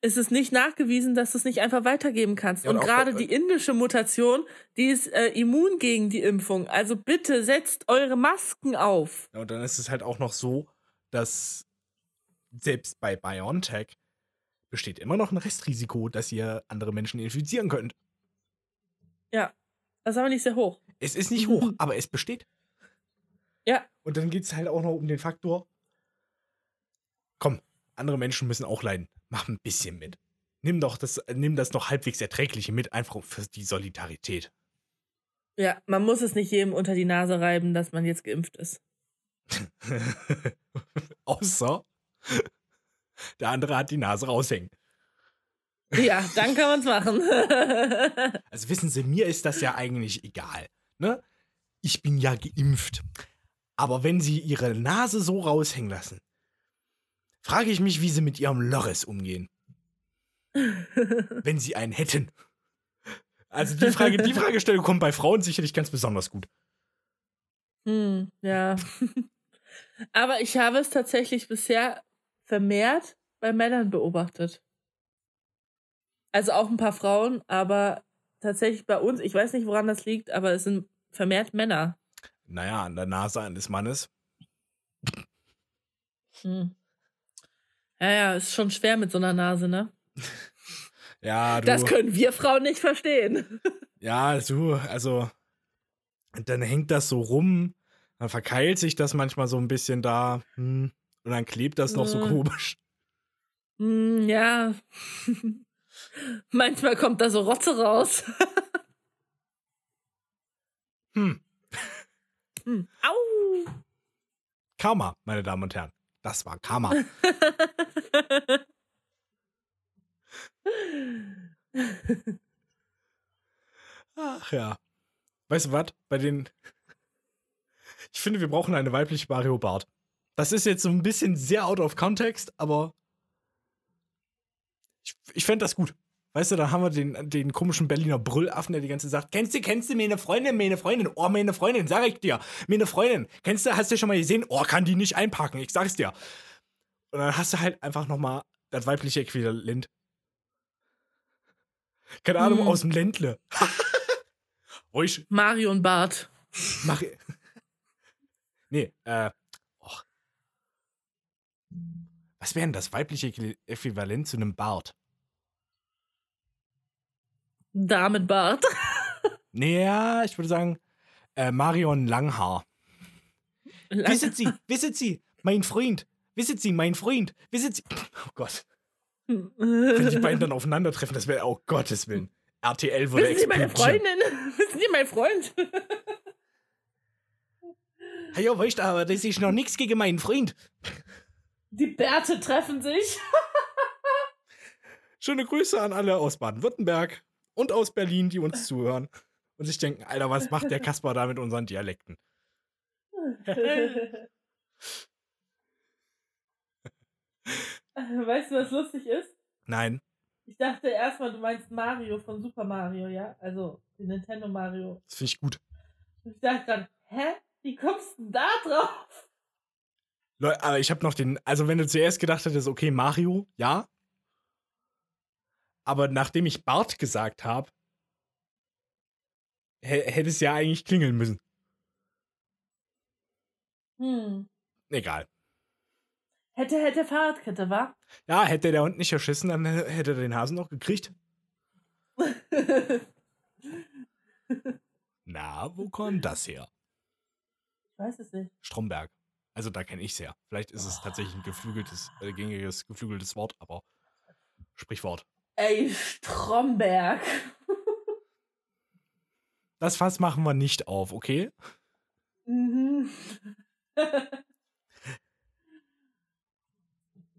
ist es nicht nachgewiesen, dass du es nicht einfach weitergeben kannst. Ja, und, und gerade die indische Mutation, die ist äh, immun gegen die Impfung. Also bitte setzt eure Masken auf. Ja, und dann ist es halt auch noch so, dass selbst bei BioNTech besteht immer noch ein Restrisiko, dass ihr andere Menschen infizieren könnt. Ja, das ist aber nicht sehr hoch. Es ist nicht hoch, aber es besteht. Ja. Und dann geht es halt auch noch um den Faktor, komm, andere Menschen müssen auch leiden. Mach ein bisschen mit. Nimm doch das, nimm das noch halbwegs Erträgliche mit, einfach für die Solidarität. Ja, man muss es nicht jedem unter die Nase reiben, dass man jetzt geimpft ist. Außer der andere hat die Nase raushängen. Ja, dann kann man es machen. also wissen Sie, mir ist das ja eigentlich egal. Ne? Ich bin ja geimpft. Aber wenn Sie Ihre Nase so raushängen lassen, frage ich mich, wie Sie mit Ihrem Loris umgehen. Wenn sie einen hätten. Also die Frage, die Fragestellung kommt bei Frauen sicherlich ganz besonders gut. Hm, ja. Aber ich habe es tatsächlich bisher vermehrt bei Männern beobachtet. Also auch ein paar Frauen, aber tatsächlich bei uns, ich weiß nicht, woran das liegt, aber es sind vermehrt Männer. Naja, an der Nase eines Mannes. Hm. Ja, ja, ist schon schwer mit so einer Nase, ne? ja, du. Das können wir Frauen nicht verstehen. ja, du, also, dann hängt das so rum, dann verkeilt sich das manchmal so ein bisschen da, hm, und dann klebt das noch so komisch. Hm, ja. Manchmal kommt da so Rotze raus. hm. hm. Au! Karma, meine Damen und Herren. Das war Karma. Ach ja. Weißt du was? Bei den. Ich finde, wir brauchen eine weibliche Mario Bart. Das ist jetzt so ein bisschen sehr out of context, aber ich, ich fände das gut. Weißt du, da haben wir den, den komischen Berliner Brüllaffen, der die ganze Zeit sagt, kennst du, kennst du meine Freundin, meine Freundin, oh, meine Freundin, sag ich dir, meine Freundin, kennst du, hast du schon mal gesehen, oh, kann die nicht einpacken, ich sag's dir. Und dann hast du halt einfach nochmal das weibliche Äquivalent. Keine Ahnung, hm. aus dem Ländle. Ruhig. Mario und Bart. Mari nee, äh, och. Was wäre denn das weibliche Äquivalent zu einem Bart? Dame Bart. naja, ich würde sagen, äh, Marion Langhaar. Lang wisset Sie, wisset Sie, mein Freund, wisset Sie, mein Freund, wisset Sie. Oh Gott. Wenn die beiden dann aufeinandertreffen, das wäre, oh Gottes Willen. RTL würde Wissen Sie meine Freundin? Wissen Sie mein Freund? Ja, weißt aber das ist noch nichts gegen meinen Freund. Die Bärte treffen sich. Schöne Grüße an alle aus Baden-Württemberg und aus Berlin, die uns zuhören und sich denken, Alter, was macht der Kasper da mit unseren Dialekten? weißt du, was lustig ist? Nein. Ich dachte erstmal, du meinst Mario von Super Mario, ja? Also den Nintendo Mario. Das finde ich gut. Ich dachte gerade, hä? Wie kommst du da drauf? Leute, aber ich habe noch den, also wenn du zuerst gedacht hättest, okay, Mario, ja, aber nachdem ich Bart gesagt habe, hätte es ja eigentlich klingeln müssen. Hm. Egal. Hätte, hätte Fahrradkette, wa? Ja, hätte der Hund nicht erschissen, dann hätte er den Hasen noch gekriegt. Na, wo kommt das her? Ich weiß es nicht. Stromberg. Also da kenne ich es her. Vielleicht ist es tatsächlich ein geflügeltes, äh, gängiges, geflügeltes Wort, aber Sprichwort. Ey, Stromberg. Das Fass machen wir nicht auf, okay? Mhm.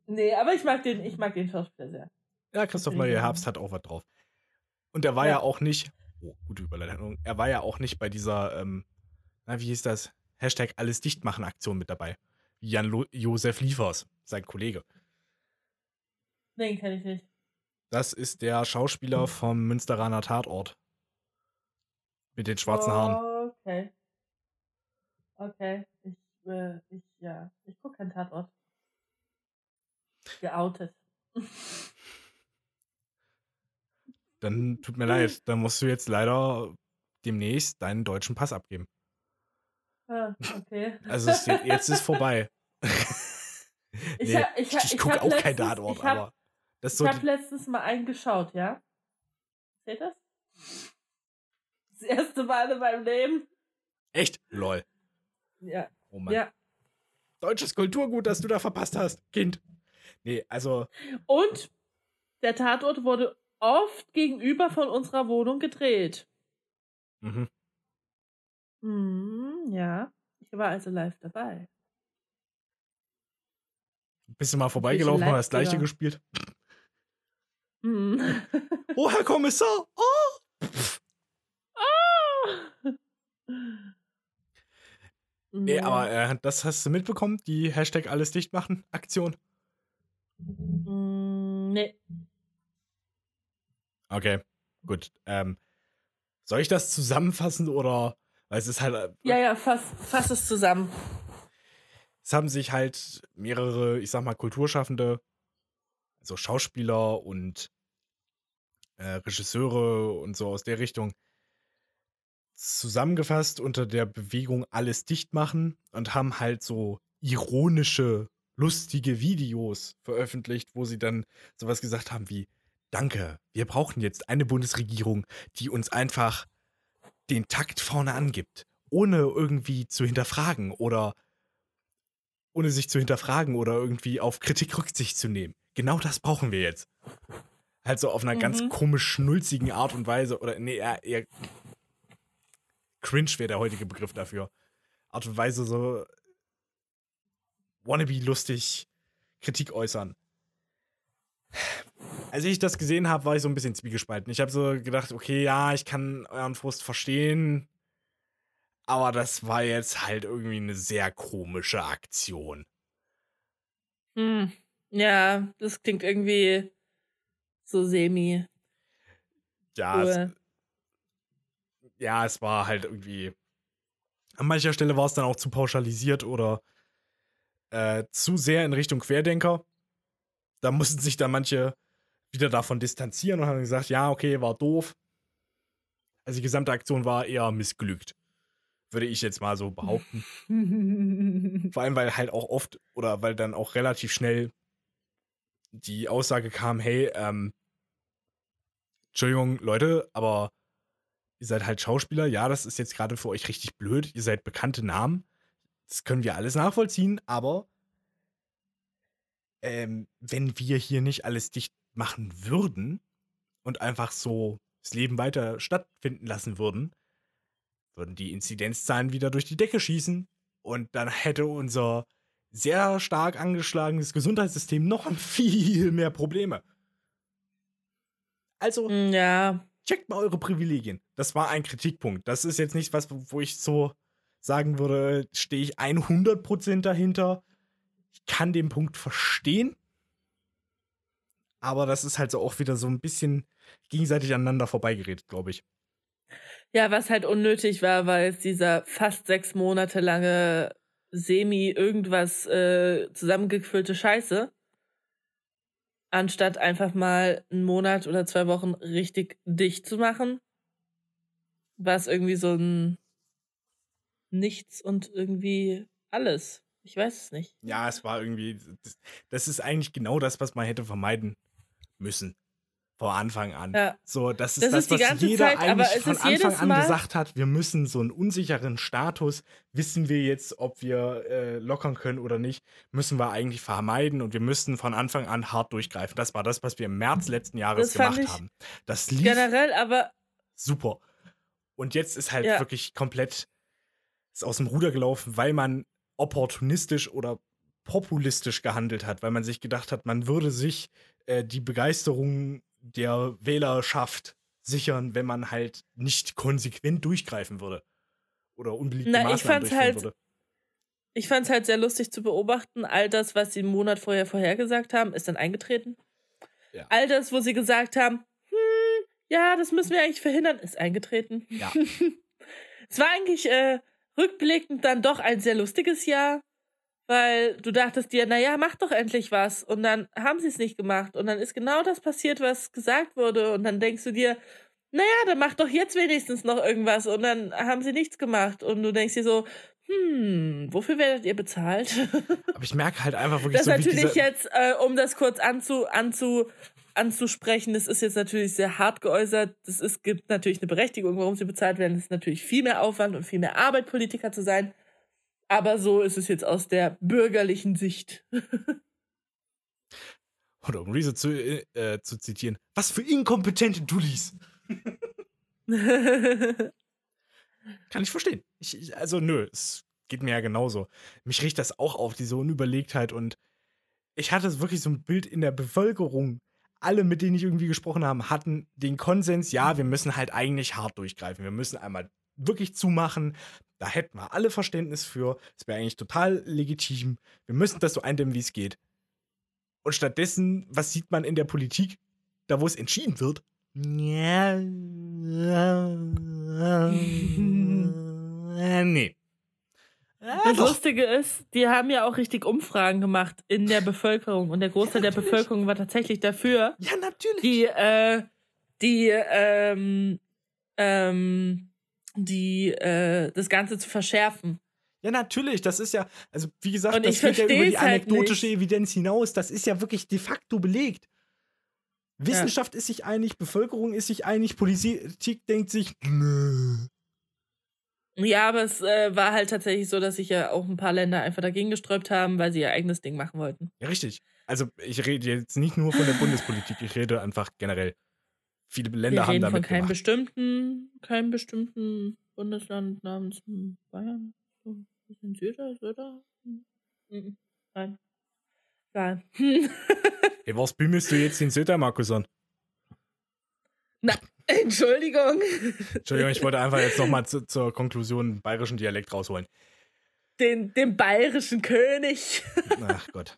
nee, aber ich mag den, ich mag den Schauspieler sehr. Ja, Christoph Maria Herbst hat auch was drauf. Und er war ja, ja auch nicht, oh, gute Überleitung, er war ja auch nicht bei dieser, ähm, na, wie hieß das? Hashtag alles dicht machen Aktion mit dabei. Jan Josef Liefers, sein Kollege. Den kenne ich nicht. Das ist der Schauspieler hm. vom Münsteraner Tatort. Mit den schwarzen Haaren. Okay. Okay. Ich, äh, ich, ja, ich gucke keinen Tatort. Geoutet. Dann tut mir leid, dann musst du jetzt leider demnächst deinen deutschen Pass abgeben. Ah, okay. Also es, jetzt ist vorbei. nee, ich, ich, ich, ich gucke auch kein Tatort, aber. Das ich so habe letztens mal einen geschaut, ja? Seht das? Das erste Mal in meinem Leben. Echt? Lol. Ja. Oh Mann. Ja. Deutsches Kulturgut, das du da verpasst hast, Kind. Nee, also. Und der Tatort wurde oft gegenüber von unserer Wohnung gedreht. Mhm. Mhm, ja. Ich war also live dabei. Bist du mal vorbeigelaufen und das gleiche gespielt? Mhm. oh, Herr Kommissar! Oh! oh! Nee, aber äh, das hast du mitbekommen, die Hashtag alles dicht machen Aktion? Mm, nee. Okay, gut. Ähm, soll ich das zusammenfassen oder? Weil es ist halt. Äh, ja, ja, fass, fass es zusammen. Es haben sich halt mehrere, ich sag mal, Kulturschaffende, also Schauspieler und äh, Regisseure und so aus der Richtung, zusammengefasst unter der Bewegung alles dicht machen und haben halt so ironische, lustige Videos veröffentlicht, wo sie dann sowas gesagt haben wie, danke, wir brauchen jetzt eine Bundesregierung, die uns einfach den Takt vorne angibt, ohne irgendwie zu hinterfragen oder ohne sich zu hinterfragen oder irgendwie auf Kritik Rücksicht zu nehmen. Genau das brauchen wir jetzt. Halt so auf einer mhm. ganz komisch schnulzigen Art und Weise oder nee, eher, eher cringe wäre der heutige Begriff dafür. Art und Weise so wannabe lustig Kritik äußern. Als ich das gesehen habe, war ich so ein bisschen zwiegespalten. Ich habe so gedacht, okay, ja, ich kann euren Frust verstehen, aber das war jetzt halt irgendwie eine sehr komische Aktion. Hm. Ja, das klingt irgendwie so semi. Ja, cool. es, ja, es war halt irgendwie. An mancher Stelle war es dann auch zu pauschalisiert oder äh, zu sehr in Richtung Querdenker. Da mussten sich dann manche wieder davon distanzieren und haben gesagt, ja, okay, war doof. Also die gesamte Aktion war eher missglückt. Würde ich jetzt mal so behaupten. Vor allem, weil halt auch oft oder weil dann auch relativ schnell die Aussage kam, hey, ähm, Entschuldigung, Leute, aber ihr seid halt Schauspieler, ja, das ist jetzt gerade für euch richtig blöd, ihr seid bekannte Namen, das können wir alles nachvollziehen, aber ähm, wenn wir hier nicht alles dicht machen würden und einfach so das Leben weiter stattfinden lassen würden, würden die Inzidenzzahlen wieder durch die Decke schießen und dann hätte unser sehr stark angeschlagenes Gesundheitssystem noch viel mehr Probleme. Also, hm, ja. checkt mal eure Privilegien. Das war ein Kritikpunkt. Das ist jetzt nicht was, wo ich so sagen würde, stehe ich 100% dahinter. Ich kann den Punkt verstehen. Aber das ist halt so auch wieder so ein bisschen gegenseitig aneinander vorbeigeredet, glaube ich. Ja, was halt unnötig war, weil es dieser fast sechs Monate lange semi-irgendwas äh, zusammengefüllte Scheiße, anstatt einfach mal einen Monat oder zwei Wochen richtig dicht zu machen, war es irgendwie so ein Nichts und irgendwie alles. Ich weiß es nicht. Ja, es war irgendwie, das ist eigentlich genau das, was man hätte vermeiden müssen vor Anfang an. Ja. So, das ist das, das ist was jeder Zeit, eigentlich von Anfang an Mal gesagt hat. Wir müssen so einen unsicheren Status, wissen wir jetzt, ob wir äh, lockern können oder nicht, müssen wir eigentlich vermeiden und wir müssten von Anfang an hart durchgreifen. Das war das, was wir im März letzten Jahres gemacht haben. Das lief generell, aber super. Und jetzt ist halt ja. wirklich komplett ist aus dem Ruder gelaufen, weil man opportunistisch oder populistisch gehandelt hat, weil man sich gedacht hat, man würde sich äh, die Begeisterung der Wählerschaft sichern, wenn man halt nicht konsequent durchgreifen würde. Oder unbeliebte Na, Maßnahmen ich halt, würde. Ich fand es halt sehr lustig zu beobachten. All das, was sie einen Monat vorher vorhergesagt haben, ist dann eingetreten. Ja. All das, wo sie gesagt haben, hm, ja, das müssen wir eigentlich verhindern, ist eingetreten. Ja. es war eigentlich äh, rückblickend dann doch ein sehr lustiges Jahr weil du dachtest dir, naja, mach doch endlich was. Und dann haben sie es nicht gemacht. Und dann ist genau das passiert, was gesagt wurde. Und dann denkst du dir, naja, dann mach doch jetzt wenigstens noch irgendwas. Und dann haben sie nichts gemacht. Und du denkst dir so, hm, wofür werdet ihr bezahlt? Aber ich merke halt einfach wirklich das so, natürlich jetzt, äh, um das kurz anzu, anzu, anzusprechen, das ist jetzt natürlich sehr hart geäußert. Es gibt natürlich eine Berechtigung, warum sie bezahlt werden. Es ist natürlich viel mehr Aufwand und viel mehr Arbeit, Politiker zu sein. Aber so ist es jetzt aus der bürgerlichen Sicht. Oder um Reese zu, äh, zu zitieren, was für inkompetente Dullis. Kann ich verstehen. Ich, ich, also, nö, es geht mir ja genauso. Mich riecht das auch auf, diese Unüberlegtheit. Und ich hatte wirklich so ein Bild in der Bevölkerung. Alle, mit denen ich irgendwie gesprochen habe, hatten den Konsens, ja, wir müssen halt eigentlich hart durchgreifen. Wir müssen einmal wirklich zumachen. Da hätten wir alle Verständnis für. Es wäre eigentlich total legitim. Wir müssen das so eindämmen, wie es geht. Und stattdessen, was sieht man in der Politik? Da, wo es entschieden wird, Ja. nee. das Lustige ist, die haben ja auch richtig Umfragen gemacht in der Bevölkerung und der Großteil ja, der Bevölkerung war tatsächlich dafür. Ja, natürlich. Die, äh, die, ähm, ähm, die, äh, das Ganze zu verschärfen. Ja, natürlich, das ist ja, also wie gesagt, und das geht ja über die halt anekdotische halt Evidenz hinaus. Das ist ja wirklich de facto belegt. Wissenschaft ja. ist sich einig, Bevölkerung ist sich einig, Politik denkt sich, nö. Ja, aber es äh, war halt tatsächlich so, dass sich ja auch ein paar Länder einfach dagegen gesträubt haben, weil sie ihr eigenes Ding machen wollten. Ja, richtig. Also ich rede jetzt nicht nur von der Bundespolitik, ich rede einfach generell. Viele Länder Wir haben damit von keinem bestimmten, keinem bestimmten Bundesland namens Bayern. So ein bisschen süder, süder. Mhm. Nein. Nein. Ey, was bimmelst du jetzt in Söder, Markus, an? Na, Entschuldigung. Entschuldigung, ich wollte einfach jetzt nochmal zu, zur Konklusion bayerischen Dialekt rausholen. Den, den bayerischen König. Ach Gott.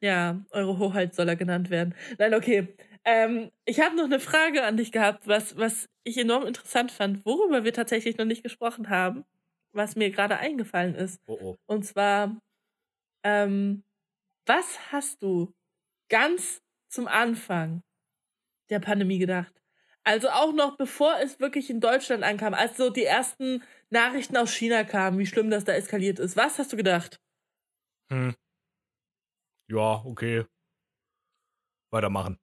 Ja, eure Hoheit soll er genannt werden. Nein, okay. Ähm, ich habe noch eine Frage an dich gehabt, was, was ich enorm interessant fand, worüber wir tatsächlich noch nicht gesprochen haben, was mir gerade eingefallen ist. Oh oh. Und zwar, ähm, was hast du ganz zum Anfang der Pandemie gedacht? Also auch noch bevor es wirklich in Deutschland ankam, als so die ersten Nachrichten aus China kamen, wie schlimm das da eskaliert ist. Was hast du gedacht? Hm. Ja, okay. Weitermachen.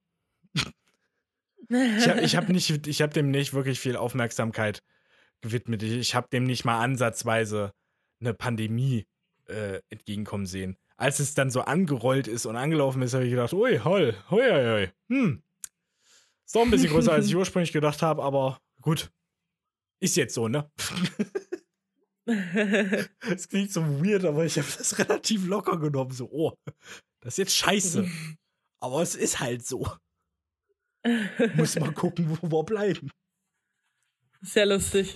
Ich habe ich hab nicht, ich habe dem nicht wirklich viel Aufmerksamkeit gewidmet. Ich, ich habe dem nicht mal ansatzweise eine Pandemie äh, entgegenkommen sehen als es dann so angerollt ist und angelaufen ist, habe ich gedacht, ui, holl, hoi, hoi, hoi. Hm. Ist doch ein bisschen größer, als ich ursprünglich gedacht habe, aber gut. Ist jetzt so, ne? Es klingt so weird, aber ich habe das relativ locker genommen. So, oh, das ist jetzt scheiße. Aber es ist halt so. Muss mal gucken, wo wir bleiben. Sehr lustig.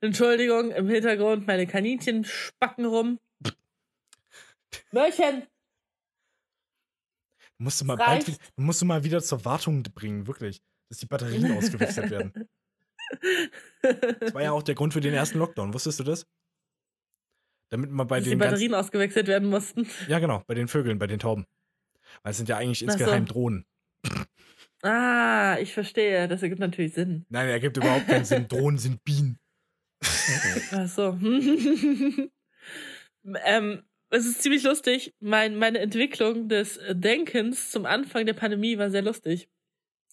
Entschuldigung, im Hintergrund meine Kaninchen spacken rum. Mörchen! Musst du mal bald, musst du mal wieder zur Wartung bringen, wirklich, dass die Batterien ausgewechselt werden. Das war ja auch der Grund für den ersten Lockdown, wusstest du das? Damit man bei dass den die Batterien ausgewechselt werden mussten. Ja, genau, bei den Vögeln, bei den Tauben. Weil es sind ja eigentlich insgeheim so. Drohnen. Ah, ich verstehe. Das ergibt natürlich Sinn. Nein, ergibt überhaupt keinen Sinn. Drohnen sind Bienen. Ach so. ähm, es ist ziemlich lustig. Mein, meine Entwicklung des Denkens zum Anfang der Pandemie war sehr lustig.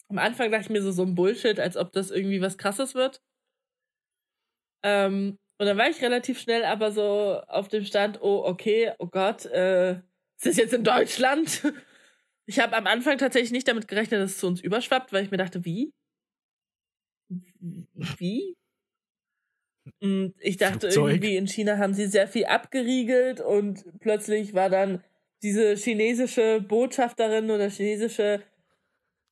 Am Anfang dachte ich mir so, so ein Bullshit, als ob das irgendwie was krasses wird. Ähm, und dann war ich relativ schnell aber so auf dem Stand, oh, okay, oh Gott, äh, ist das jetzt in Deutschland? Ich habe am Anfang tatsächlich nicht damit gerechnet, dass es zu uns überschwappt, weil ich mir dachte, wie? Wie? Und ich dachte Flugzeug. irgendwie, in China haben sie sehr viel abgeriegelt und plötzlich war dann diese chinesische Botschafterin oder chinesische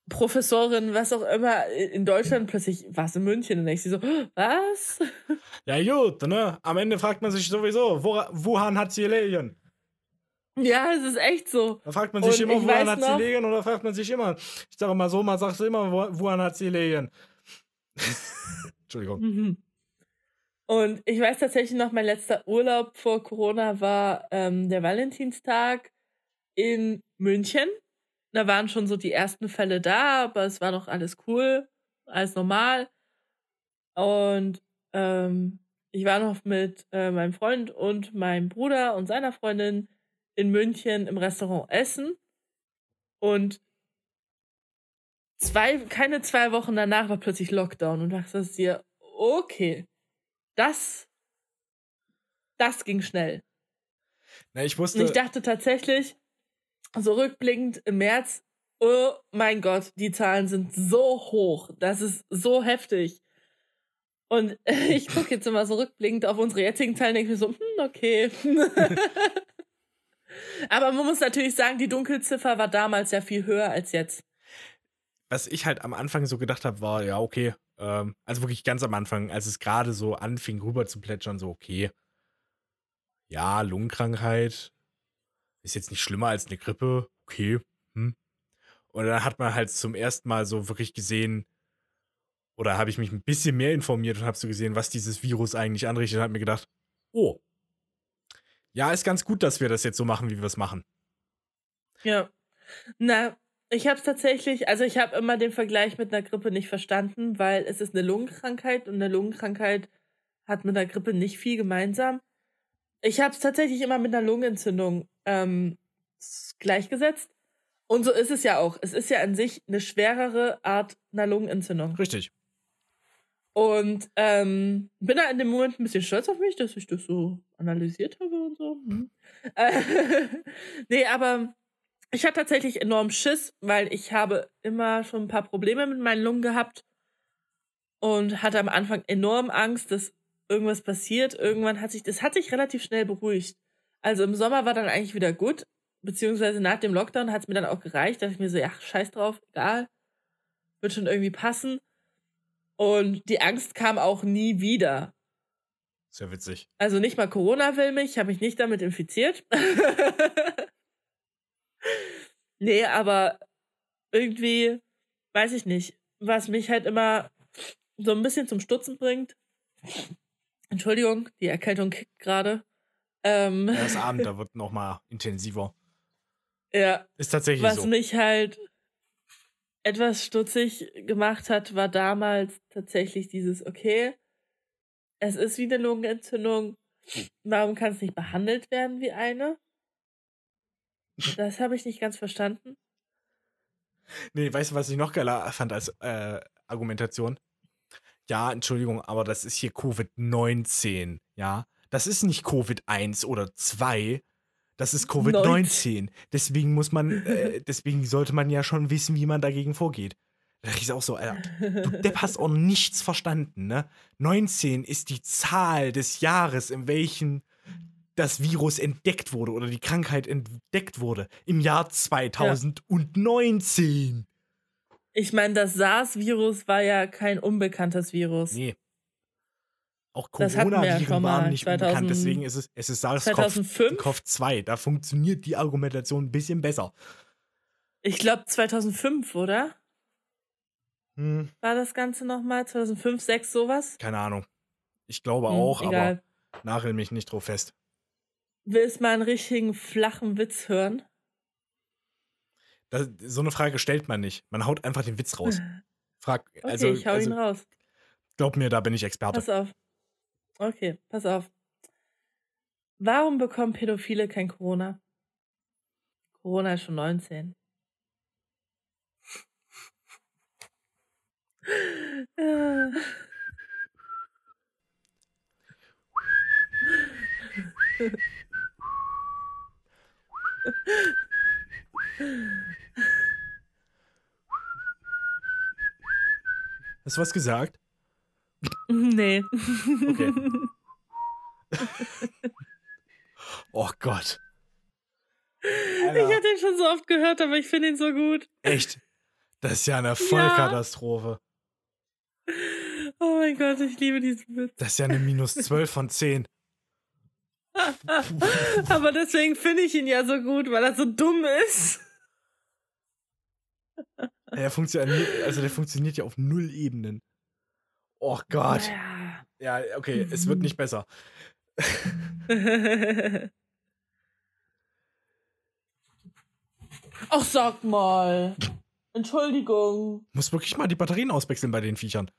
Professorin, was auch immer, in Deutschland plötzlich war es in München und ich so, was? Ja, gut, ne? Am Ende fragt man sich sowieso, Wuhan hat sie gelegen? Ja, es ist echt so. Da fragt man sich und immer, Wuhan hat sie gelegen oder fragt man sich immer, ich sage mal so, man sagt immer, Wuhan hat sie gelegen. Entschuldigung. Mhm. Und ich weiß tatsächlich noch, mein letzter Urlaub vor Corona war ähm, der Valentinstag in München. Da waren schon so die ersten Fälle da, aber es war noch alles cool, alles normal. Und ähm, ich war noch mit äh, meinem Freund und meinem Bruder und seiner Freundin in München im Restaurant essen. Und zwei, keine zwei Wochen danach war plötzlich Lockdown und dachte dir, okay, das, das ging schnell. Na, ich wusste. Und ich dachte tatsächlich, so rückblickend im März, oh mein Gott, die Zahlen sind so hoch, das ist so heftig. Und ich gucke jetzt immer so rückblickend auf unsere jetzigen Zahlen und denke mir so, hm, okay. Aber man muss natürlich sagen, die Dunkelziffer war damals ja viel höher als jetzt. Was ich halt am Anfang so gedacht habe, war, ja, okay, ähm, also wirklich ganz am Anfang, als es gerade so anfing rüber zu plätschern, so okay. Ja, Lungenkrankheit ist jetzt nicht schlimmer als eine Grippe, okay. Hm. Und dann hat man halt zum ersten Mal so wirklich gesehen, oder habe ich mich ein bisschen mehr informiert und habe so gesehen, was dieses Virus eigentlich anrichtet und habe mir gedacht, oh, ja, ist ganz gut, dass wir das jetzt so machen, wie wir es machen. Ja. Na, ich habe es tatsächlich, also ich habe immer den Vergleich mit einer Grippe nicht verstanden, weil es ist eine Lungenkrankheit und eine Lungenkrankheit hat mit einer Grippe nicht viel gemeinsam. Ich habe es tatsächlich immer mit einer Lungenentzündung ähm, gleichgesetzt. Und so ist es ja auch. Es ist ja an sich eine schwerere Art einer Lungenentzündung. Richtig. Und ähm, bin da in dem Moment ein bisschen stolz auf mich, dass ich das so analysiert habe und so. Hm. Nee, aber ich hatte tatsächlich enorm Schiss, weil ich habe immer schon ein paar Probleme mit meinen Lungen gehabt und hatte am Anfang enorm Angst, dass irgendwas passiert. Irgendwann hat sich, das hat sich relativ schnell beruhigt. Also im Sommer war dann eigentlich wieder gut, beziehungsweise nach dem Lockdown hat es mir dann auch gereicht, dass ich mir so, ja, scheiß drauf, egal, wird schon irgendwie passen. Und die Angst kam auch nie wieder. Sehr witzig. Also nicht mal Corona will mich, ich habe mich nicht damit infiziert. nee, aber irgendwie, weiß ich nicht, was mich halt immer so ein bisschen zum Stutzen bringt. Entschuldigung, die Erkältung kickt gerade. Ähm, ja, das Abend, da wird noch mal intensiver. Ja. Ist tatsächlich was so. Was mich halt etwas stutzig gemacht hat, war damals tatsächlich dieses, okay, es ist wie eine Lungenentzündung, warum kann es nicht behandelt werden wie eine? Das habe ich nicht ganz verstanden. Nee, weißt du, was ich noch geiler fand als äh, Argumentation? Ja, Entschuldigung, aber das ist hier Covid-19, ja? Das ist nicht Covid-1 oder 2, das ist Covid-19. Deswegen muss man, äh, deswegen sollte man ja schon wissen, wie man dagegen vorgeht. Da ich auch so, Alter, du Depp hast auch nichts verstanden, ne? 19 ist die Zahl des Jahres, in welchem das Virus entdeckt wurde oder die Krankheit entdeckt wurde. Im Jahr 2019. Ich meine, das SARS-Virus war ja kein unbekanntes Virus. Nee. Auch Corona-Viren waren nicht 2000, unbekannt, deswegen ist es, es ist SARS-CoV-2. Da funktioniert die Argumentation ein bisschen besser. Ich glaube 2005, oder? Hm. War das Ganze nochmal? 2005, 6, sowas? Keine Ahnung. Ich glaube hm, auch, egal. aber nagel mich nicht drauf fest. Willst du mal einen richtigen flachen Witz hören? Das, so eine Frage stellt man nicht. Man haut einfach den Witz raus. Frag, okay, also, ich hau also, ihn raus. Glaub mir, da bin ich Experte. Pass auf. Okay, pass auf. Warum bekommen Pädophile kein Corona? Corona ist schon 19. Hast du was gesagt? Nee. Okay. oh Gott. Alter. Ich hatte ihn schon so oft gehört, aber ich finde ihn so gut. Echt? Das ist ja eine Vollkatastrophe. Ja. Oh mein Gott, ich liebe diesen Witz. Das ist ja eine minus 12 von 10. aber deswegen finde ich ihn ja so gut, weil er so dumm ist. Der funktioniert, also der funktioniert ja auf null Ebenen. Oh Gott. Ja, ja okay, mhm. es wird nicht besser. Ach, sag mal. Entschuldigung. Muss wirklich mal die Batterien auswechseln bei den Viechern.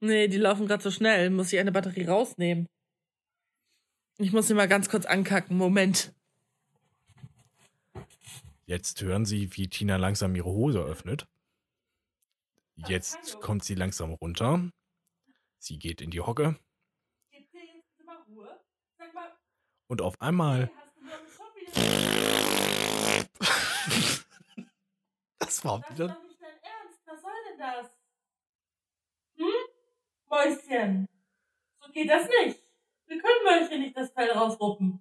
Nee, die laufen gerade so schnell. Muss ich eine Batterie rausnehmen. Ich muss sie mal ganz kurz ankacken. Moment. Jetzt hören Sie, wie Tina langsam ihre Hose öffnet. Jetzt kommt sie langsam runter. Sie geht in die Hocke. Und auf einmal. das war wieder. Das ist doch nicht dein Ernst. Was soll denn das? Hm? Mäuschen. So geht das nicht. Wir können Mäuschen nicht das Fell rausruppen.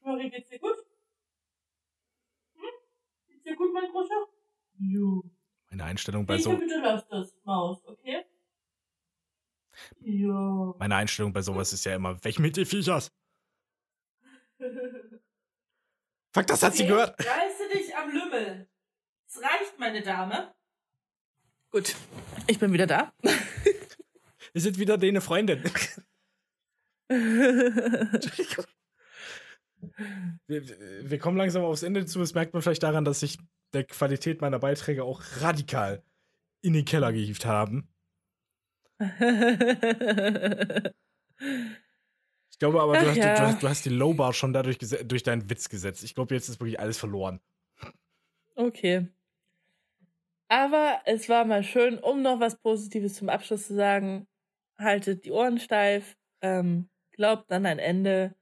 Marie, geht's dir gut? Hm? Geht's dir gut, mein Großer? Jo. Meine Einstellung bei so. Bitte lass das, Maus, okay? Ja. Meine Einstellung bei sowas ist ja immer, weg mit den Viechers. Fuck, das hat sie gehört. Reiße dich am Lümmel. Es reicht, meine Dame. Gut, ich bin wieder da. Wir sind wieder deine Freundin. wir, wir, kommen langsam aufs Ende zu. Das merkt man vielleicht daran, dass sich der Qualität meiner Beiträge auch radikal in den Keller gehievt haben. Ich glaube aber, du, hast, ja. du, hast, du hast die Lowbar schon dadurch durch deinen Witz gesetzt. Ich glaube, jetzt ist wirklich alles verloren. Okay. Aber es war mal schön, um noch was Positives zum Abschluss zu sagen. Haltet die Ohren steif, ähm, glaubt an ein Ende.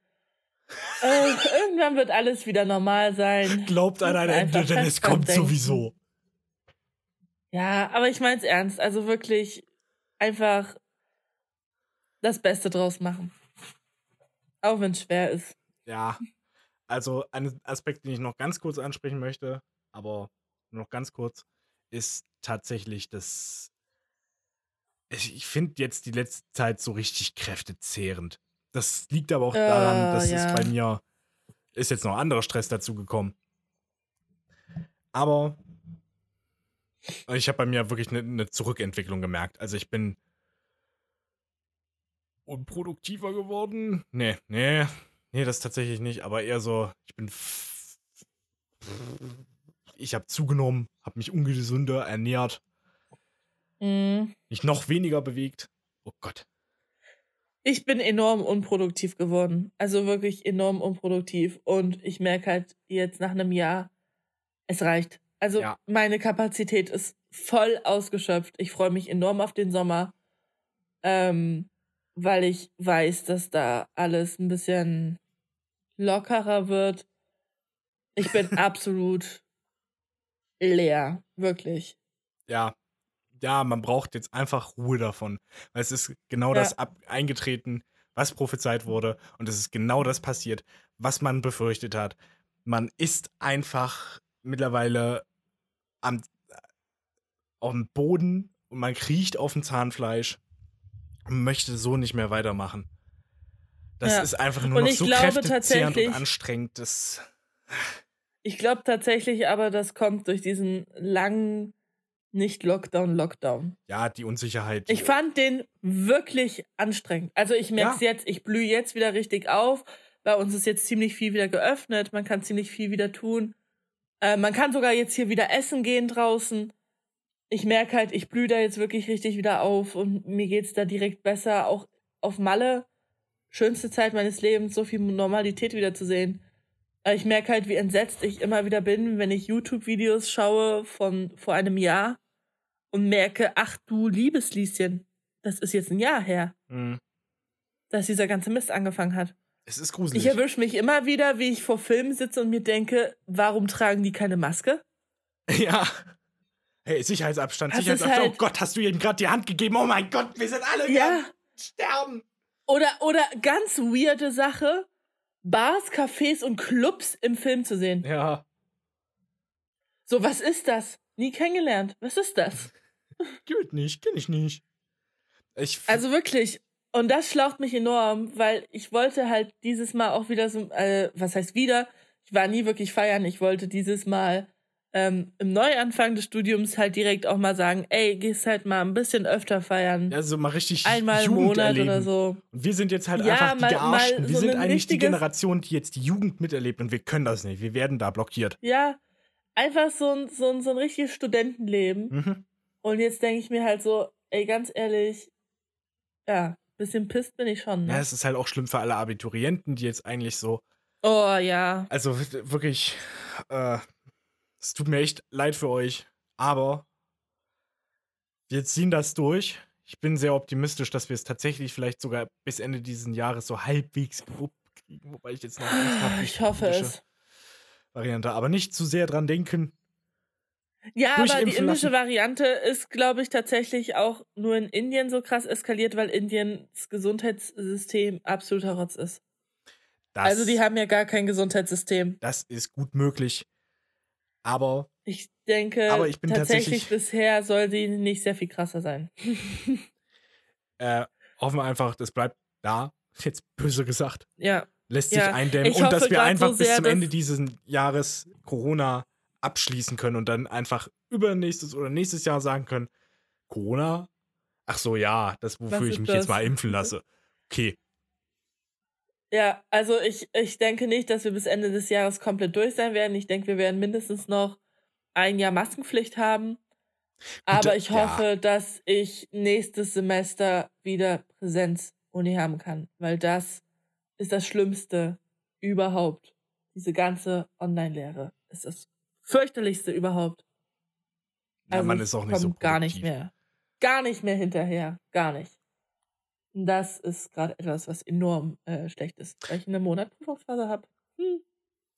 Äh, irgendwann wird alles wieder normal sein. Glaubt an ein Ende, denn es kommt denken. sowieso. Ja, aber ich meine es ernst. Also wirklich einfach das Beste draus machen. Auch wenn es schwer ist. Ja, also ein Aspekt, den ich noch ganz kurz ansprechen möchte, aber nur noch ganz kurz, ist tatsächlich das. Ich finde jetzt die letzte Zeit so richtig kräftezehrend. Das liegt aber auch daran, uh, dass ja. es bei mir ist jetzt noch anderer Stress dazu gekommen. Aber ich habe bei mir wirklich eine ne Zurückentwicklung gemerkt. Also ich bin unproduktiver geworden. Nee, nee, nee, das tatsächlich nicht. Aber eher so, ich bin. Ich habe zugenommen, habe mich ungesünder ernährt. Mhm. Mich noch weniger bewegt. Oh Gott. Ich bin enorm unproduktiv geworden. Also wirklich enorm unproduktiv. Und ich merke halt jetzt nach einem Jahr, es reicht. Also ja. meine Kapazität ist voll ausgeschöpft. Ich freue mich enorm auf den Sommer. Ähm, weil ich weiß, dass da alles ein bisschen lockerer wird. Ich bin absolut leer, wirklich. Ja, ja, man braucht jetzt einfach Ruhe davon. Weil es ist genau ja. das ab eingetreten, was prophezeit wurde. Und es ist genau das passiert, was man befürchtet hat. Man ist einfach mittlerweile am, auf dem Boden und man kriecht auf dem Zahnfleisch möchte so nicht mehr weitermachen. Das ja. ist einfach nur und noch so kräftezehrend und anstrengend. Das ich glaube tatsächlich aber, das kommt durch diesen langen nicht-Lockdown, Lockdown. Ja, die Unsicherheit. Ich fand den wirklich anstrengend. Also ich merke es ja. jetzt, ich blühe jetzt wieder richtig auf. Bei uns ist jetzt ziemlich viel wieder geöffnet, man kann ziemlich viel wieder tun. Äh, man kann sogar jetzt hier wieder essen gehen draußen ich merke halt, ich blühe da jetzt wirklich richtig wieder auf und mir geht's da direkt besser. Auch auf Malle, schönste Zeit meines Lebens, so viel Normalität wieder zu sehen. Aber ich merke halt, wie entsetzt ich immer wieder bin, wenn ich YouTube-Videos schaue von vor einem Jahr und merke, ach du liebes Lieschen, das ist jetzt ein Jahr her, mhm. dass dieser ganze Mist angefangen hat. Es ist gruselig. Ich erwische mich immer wieder, wie ich vor Filmen sitze und mir denke, warum tragen die keine Maske? Ja. Hey, Sicherheitsabstand, das Sicherheitsabstand. Halt oh Gott, hast du ihm gerade die Hand gegeben? Oh mein Gott, wir sind alle ja. sterben. Oder, oder ganz weirde Sache, Bars, Cafés und Clubs im Film zu sehen. Ja. So, was ist das? Nie kennengelernt. Was ist das? Gibt nicht, kenn ich nicht. Ich also wirklich. Und das schlaucht mich enorm, weil ich wollte halt dieses Mal auch wieder so, äh, was heißt wieder? Ich war nie wirklich feiern. Ich wollte dieses Mal ähm, im Neuanfang des Studiums halt direkt auch mal sagen, ey, gehst halt mal ein bisschen öfter feiern. Ja, so mal richtig Einmal Jugend im Monat erleben. oder so. Und wir sind jetzt halt ja, einfach die mal, Gearschten. wir so sind eigentlich die Generation, die jetzt die Jugend miterlebt und wir können das nicht. Wir werden da blockiert. Ja, einfach so ein, so ein, so ein richtiges Studentenleben. Mhm. Und jetzt denke ich mir halt so, ey, ganz ehrlich, ja, bisschen pisst bin ich schon. Ne? Ja, es ist halt auch schlimm für alle Abiturienten, die jetzt eigentlich so. Oh ja. Also wirklich, äh, es tut mir echt leid für euch, aber wir ziehen das durch. Ich bin sehr optimistisch, dass wir es tatsächlich vielleicht sogar bis Ende dieses Jahres so halbwegs gewuppt kriegen, wobei ich jetzt noch Angst habe. Ich hoffe es. Variante, aber nicht zu sehr dran denken. Ja, aber die indische lassen. Variante ist, glaube ich, tatsächlich auch nur in Indien so krass eskaliert, weil Indiens Gesundheitssystem absoluter Rotz ist. Das, also die haben ja gar kein Gesundheitssystem. Das ist gut möglich. Aber ich denke, aber ich bin tatsächlich, tatsächlich bisher soll sie nicht sehr viel krasser sein. äh, hoffen wir einfach, das bleibt da. Jetzt böse gesagt. Ja. Lässt sich ja. eindämmen. Ich und dass wir einfach so sehr, bis zum Ende dieses Jahres Corona abschließen können und dann einfach übernächstes oder nächstes Jahr sagen können, Corona? Ach so, ja, das, wofür ich mich das? jetzt mal impfen lasse. Okay. Ja, also ich, ich denke nicht, dass wir bis Ende des Jahres komplett durch sein werden. Ich denke, wir werden mindestens noch ein Jahr Maskenpflicht haben. Aber ich hoffe, ja. dass ich nächstes Semester wieder Präsenz-Uni haben kann, weil das ist das Schlimmste überhaupt. Diese ganze Online-Lehre ist das fürchterlichste überhaupt. Ja, also man ist auch nicht so produktiv. gar nicht mehr. Gar nicht mehr hinterher. Gar nicht. Und das ist gerade etwas, was enorm äh, schlecht ist, weil ich eine Monatprüfungsphase habe. Hm.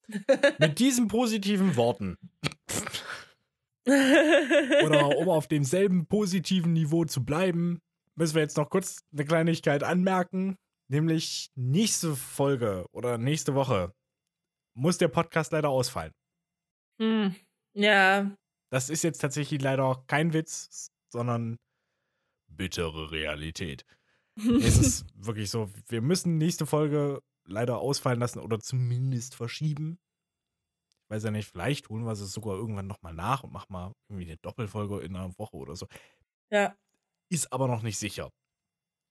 Mit diesen positiven Worten. Oder um auf demselben positiven Niveau zu bleiben, müssen wir jetzt noch kurz eine Kleinigkeit anmerken. Nämlich nächste Folge oder nächste Woche muss der Podcast leider ausfallen. Hm, ja. Das ist jetzt tatsächlich leider kein Witz, sondern bittere Realität. es ist wirklich so, wir müssen nächste Folge leider ausfallen lassen oder zumindest verschieben. Ich weiß ja nicht, vielleicht holen wir es sogar irgendwann nochmal nach und machen mal irgendwie eine Doppelfolge in einer Woche oder so. Ja. Ist aber noch nicht sicher.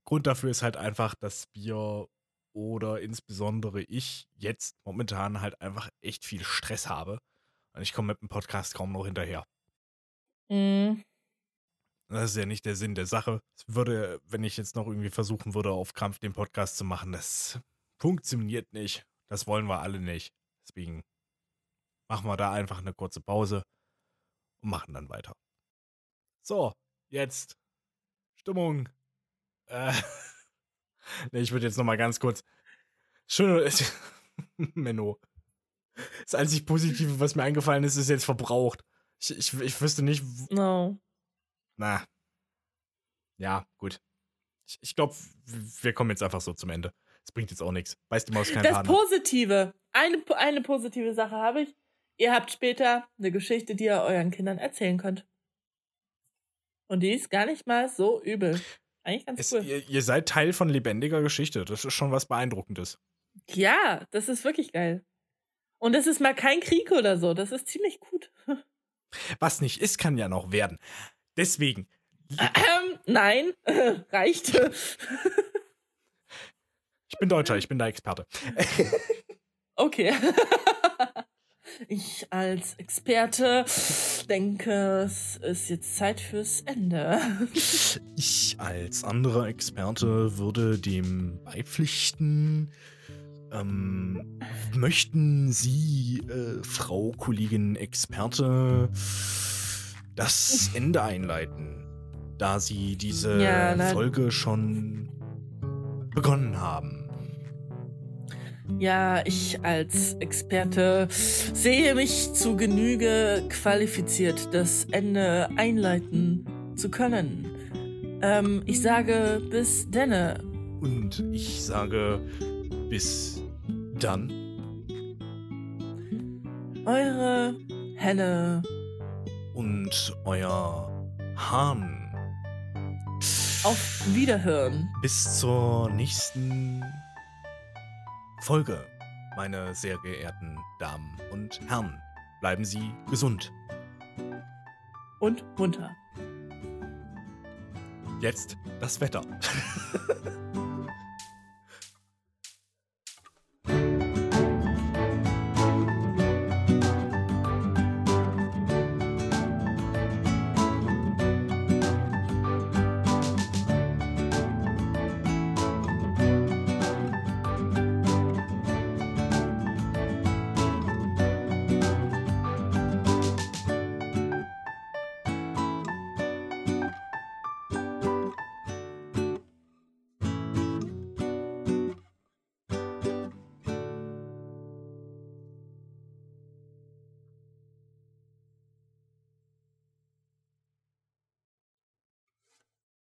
Grund dafür ist halt einfach, dass wir oder insbesondere ich jetzt momentan halt einfach echt viel Stress habe. Und ich komme mit dem Podcast kaum noch hinterher. Mhm. Das ist ja nicht der Sinn der Sache. Es würde, wenn ich jetzt noch irgendwie versuchen würde, auf Krampf den Podcast zu machen, das funktioniert nicht. Das wollen wir alle nicht. Deswegen machen wir da einfach eine kurze Pause und machen dann weiter. So, jetzt Stimmung. Äh, nee, ich würde jetzt noch mal ganz kurz. Schön, Menno. Das einzig Positive, was mir eingefallen ist, ist jetzt verbraucht. Ich, ich, ich wüsste nicht. No. Na. Ja, gut. Ich, ich glaube, wir kommen jetzt einfach so zum Ende. Es bringt jetzt auch nichts. Beißt die Maus keinen Das Positive. Eine, eine positive Sache habe ich. Ihr habt später eine Geschichte, die ihr euren Kindern erzählen könnt. Und die ist gar nicht mal so übel. Eigentlich ganz es, cool. Ihr, ihr, seid Teil von lebendiger Geschichte. Das ist schon was Beeindruckendes. Ja, das ist wirklich geil. Und es ist mal kein Krieg oder so. Das ist ziemlich gut. Was nicht ist, kann ja noch werden. Deswegen. Ähm, nein, reicht. ich bin Deutscher, ich bin der Experte. okay. Ich als Experte denke, es ist jetzt Zeit fürs Ende. Ich als anderer Experte würde dem beipflichten. Ähm, möchten Sie, äh, Frau Kollegin Experte, das Ende einleiten, da Sie diese ja, Folge schon begonnen haben? Ja, ich als Experte sehe mich zu Genüge qualifiziert, das Ende einleiten zu können. Ähm, ich sage bis denne. Und ich sage bis dann. Eure Henne. Und euer Hahn. Auf Wiederhören. Bis zur nächsten Folge, meine sehr geehrten Damen und Herren. Bleiben Sie gesund. Und munter. Jetzt das Wetter.